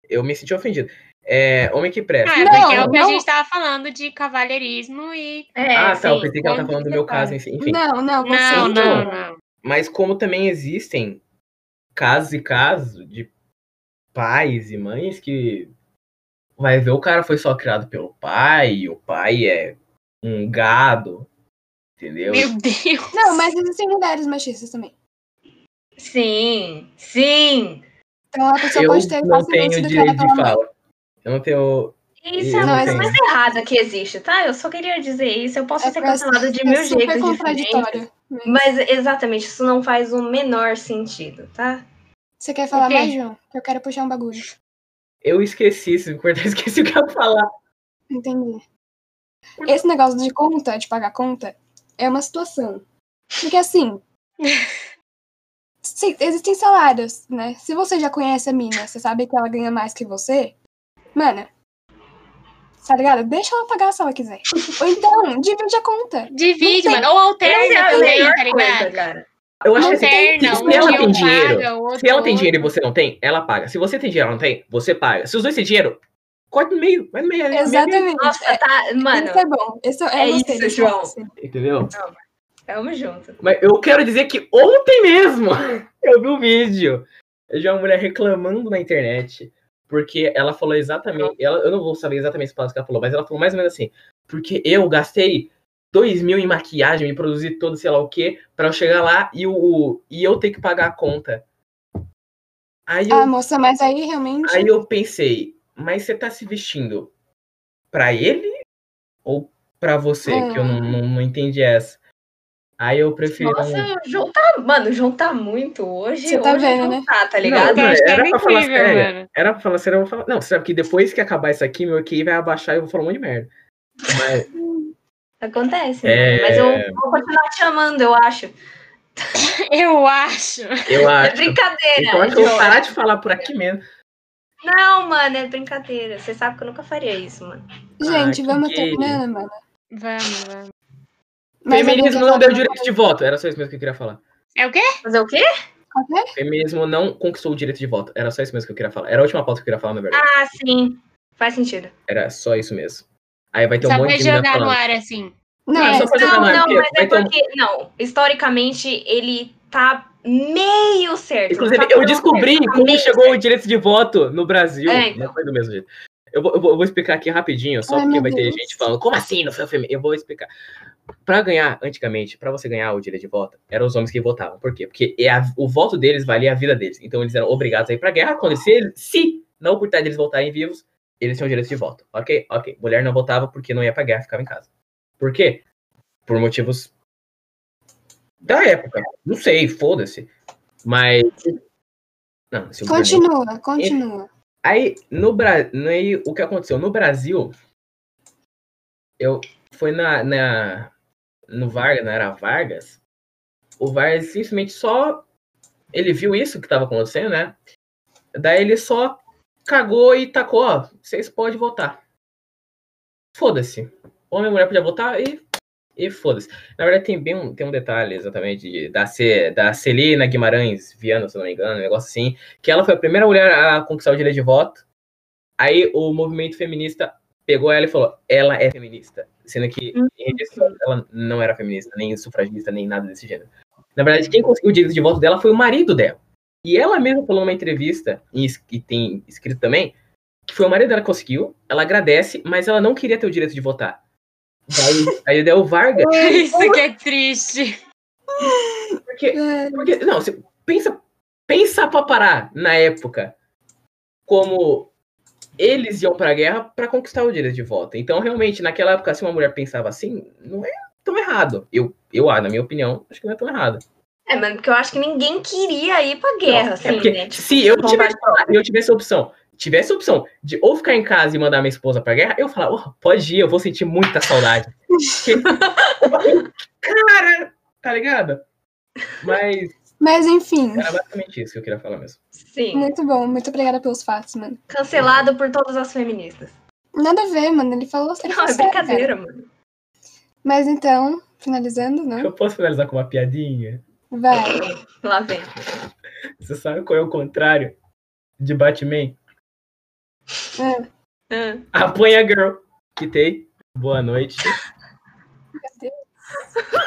Eu me senti ofendido. É, homem que presta. Ah, Não, porque é o que a gente tava falando de cavalheirismo e. É, ah, tá. Eu pensei que ela tá Onde falando do você meu caso, enfim. Não, não, Não, não, não. Mas como também existem casos e casos de pais e mães que vai ver o cara foi só criado pelo pai, e o pai é um gado, entendeu? Meu Deus. Não, mas existem mulheres machistas também. Sim, sim. Então a pessoa eu pode ter não tenho direito de pela mãe. fala. Eu não tenho. Isso é a coisa mais errada que existe, tá? Eu só queria dizer isso. Eu posso É ser cancelada de é mil jeitos diferentes. contraditório. Mas exatamente, isso não faz o menor sentido, tá? Você quer falar O quê? mais, João? Que eu quero puxar um bagulho. Eu esqueci, se eu esqueci o que eu ia falar. Entendi. Esse negócio de conta, de pagar conta, é uma situação. Porque assim. existem salários, né? Se você já conhece a mina, você sabe que ela ganha mais que você, mano. Tá ligado? Deixa ela pagar se ela quiser. Ou então, divide a conta. Divide, Não mano. Ou alterna é a também, melhor tá coisa, ligado? cara. Eu acho que assim, se ela tem dinheiro, paga, se ela tem dinheiro e você não tem, ela paga. Se você tem dinheiro e não tem, você paga. Se os dois têm dinheiro, corta no meio, vai no meio. no meio, Exatamente. Nossa, tá. Mano, Isso é bom. Esse é, É isso, João. Entendeu? Tamo junto. Mas eu quero dizer que ontem mesmo eu vi um vídeo de uma mulher reclamando na internet. Porque ela falou exatamente. Ela, eu não vou saber exatamente as palavras que ela falou, mas ela falou mais ou menos assim. Porque eu gastei 2 mil em maquiagem, me produzir todo, sei lá o quê, pra eu chegar lá e, o, e eu ter que pagar a conta. Aí eu, Ah, moça, mas aí realmente. aí eu pensei, mas você tá se vestindo pra ele ou pra você? Que eu não, não, não entendi essa. Aí eu prefiro. Nossa, o João tá. Mano, o João tá muito hoje. Você tá hoje vendo, não né? Tá, tá Não, ligado? não, Acho que era é pra falar incrível, sério. mano. Era pra falar sério, eu vou falar. Não, você sabe que depois que acabar isso aqui, meu QI vai abaixar e eu vou falar um monte de merda. Mas, Acontece, É. né? Mas eu vou continuar te amando, eu acho. Eu acho. eu É acho. brincadeira. Então acho que eu vou parar de falar por aqui mesmo. Não, mano, é brincadeira. Você sabe que eu nunca faria isso, mano. Gente, Ah, vamos terminando, mano. Vamos, vamos. Mas alguém Feminismo não falar deu direito de voto. Era só isso mesmo que eu queria falar. É o quê? Fazer o quê? coisa? Feminismo não conquistou o direito de voto. Era só isso mesmo que eu queria falar. Era a última pauta que eu queria falar, na verdade. Ah, sim. Faz sentido. Era só isso mesmo. Aí vai ter um Só monte pra de menina jogar no ar assim. Não, É, é, só Não, no ar, não, porque mas é ter um- porque. Não, historicamente, ele tá meio certo. Inclusive, tá eu descobri certo, tá como chegou certo. o direito de voto no Brasil. É, então. Não foi do mesmo jeito. Eu vou, eu vou- explicar aqui rapidinho, só Ai, porque vai ter Deus. gente falando, como assim não foi o feminino? Eu vou explicar. Pra ganhar, antigamente, pra você ganhar o direito de voto, eram os homens que votavam. Por quê? Porque é a- o voto deles valia a vida deles. Então eles eram obrigados a ir pra guerra. Quando se, se na oportunidade deles voltarem vivos, eles tinham direito de voto. Ok? Ok. Mulher não votava porque não ia pra guerra, ficava em casa. Por quê? Por motivos da época. Não sei, foda-se. Mas. Não, se o governo- continua, continua. Aí, no Brasil, o que aconteceu? No Brasil, eu foi na, na no Vargas, não era Vargas, o Vargas simplesmente só ele viu isso que estava acontecendo, né? Daí ele só cagou e tacou, ó, vocês podem votar. Foda-se. Homem e mulher podia votar e e foda-se. Na verdade, tem bem um, tem um detalhe exatamente de- da, C, da Celina Guimarães Viana, se não me engano, um negócio assim, que ela foi a primeira mulher a conquistar o direito de voto. Aí o movimento feminista pegou ela e falou: ela é feminista. Sendo que em região ela não era feminista, nem sufragista, nem nada desse gênero. Na verdade, quem conseguiu o direito de voto dela foi o marido dela. E ela mesma falou numa entrevista, e tem escrito também, que foi o marido dela que conseguiu, ela agradece, mas ela não queria ter o direito de votar. Daí, aí o Vargas, Isso que é triste. porque Porque, não, você pensa, pensa pra parar na época como eles iam pra guerra pra conquistar o direito de voto. Então, realmente, naquela época, se uma mulher pensava assim, não é tão errado. Eu, eu ah, na minha opinião, acho que não é tão errado. É, mano, porque eu acho que ninguém queria ir pra guerra, Não, assim, é porque né? Tipo, se eu tivesse, eu tivesse a opção, tivesse a opção de ou ficar em casa e mandar minha esposa pra guerra, eu falava, "Oh, pode ir, eu vou sentir muita saudade. Cara, tá ligado? Mas Mas enfim, era basicamente isso que eu queria falar mesmo. Sim. muito bom. Muito obrigada pelos fatos, mano. Cancelado por todas as feministas. Nada a ver, mano. Ele falou. Ele Não, é sério, cara. brincadeira, mano. Mas então, finalizando, não? Eu posso finalizar com uma piadinha? Vai. Lá vem. Você sabe qual é o contrário de Batman? Ah, Ah. Apanha Girl. Quitei. Boa noite.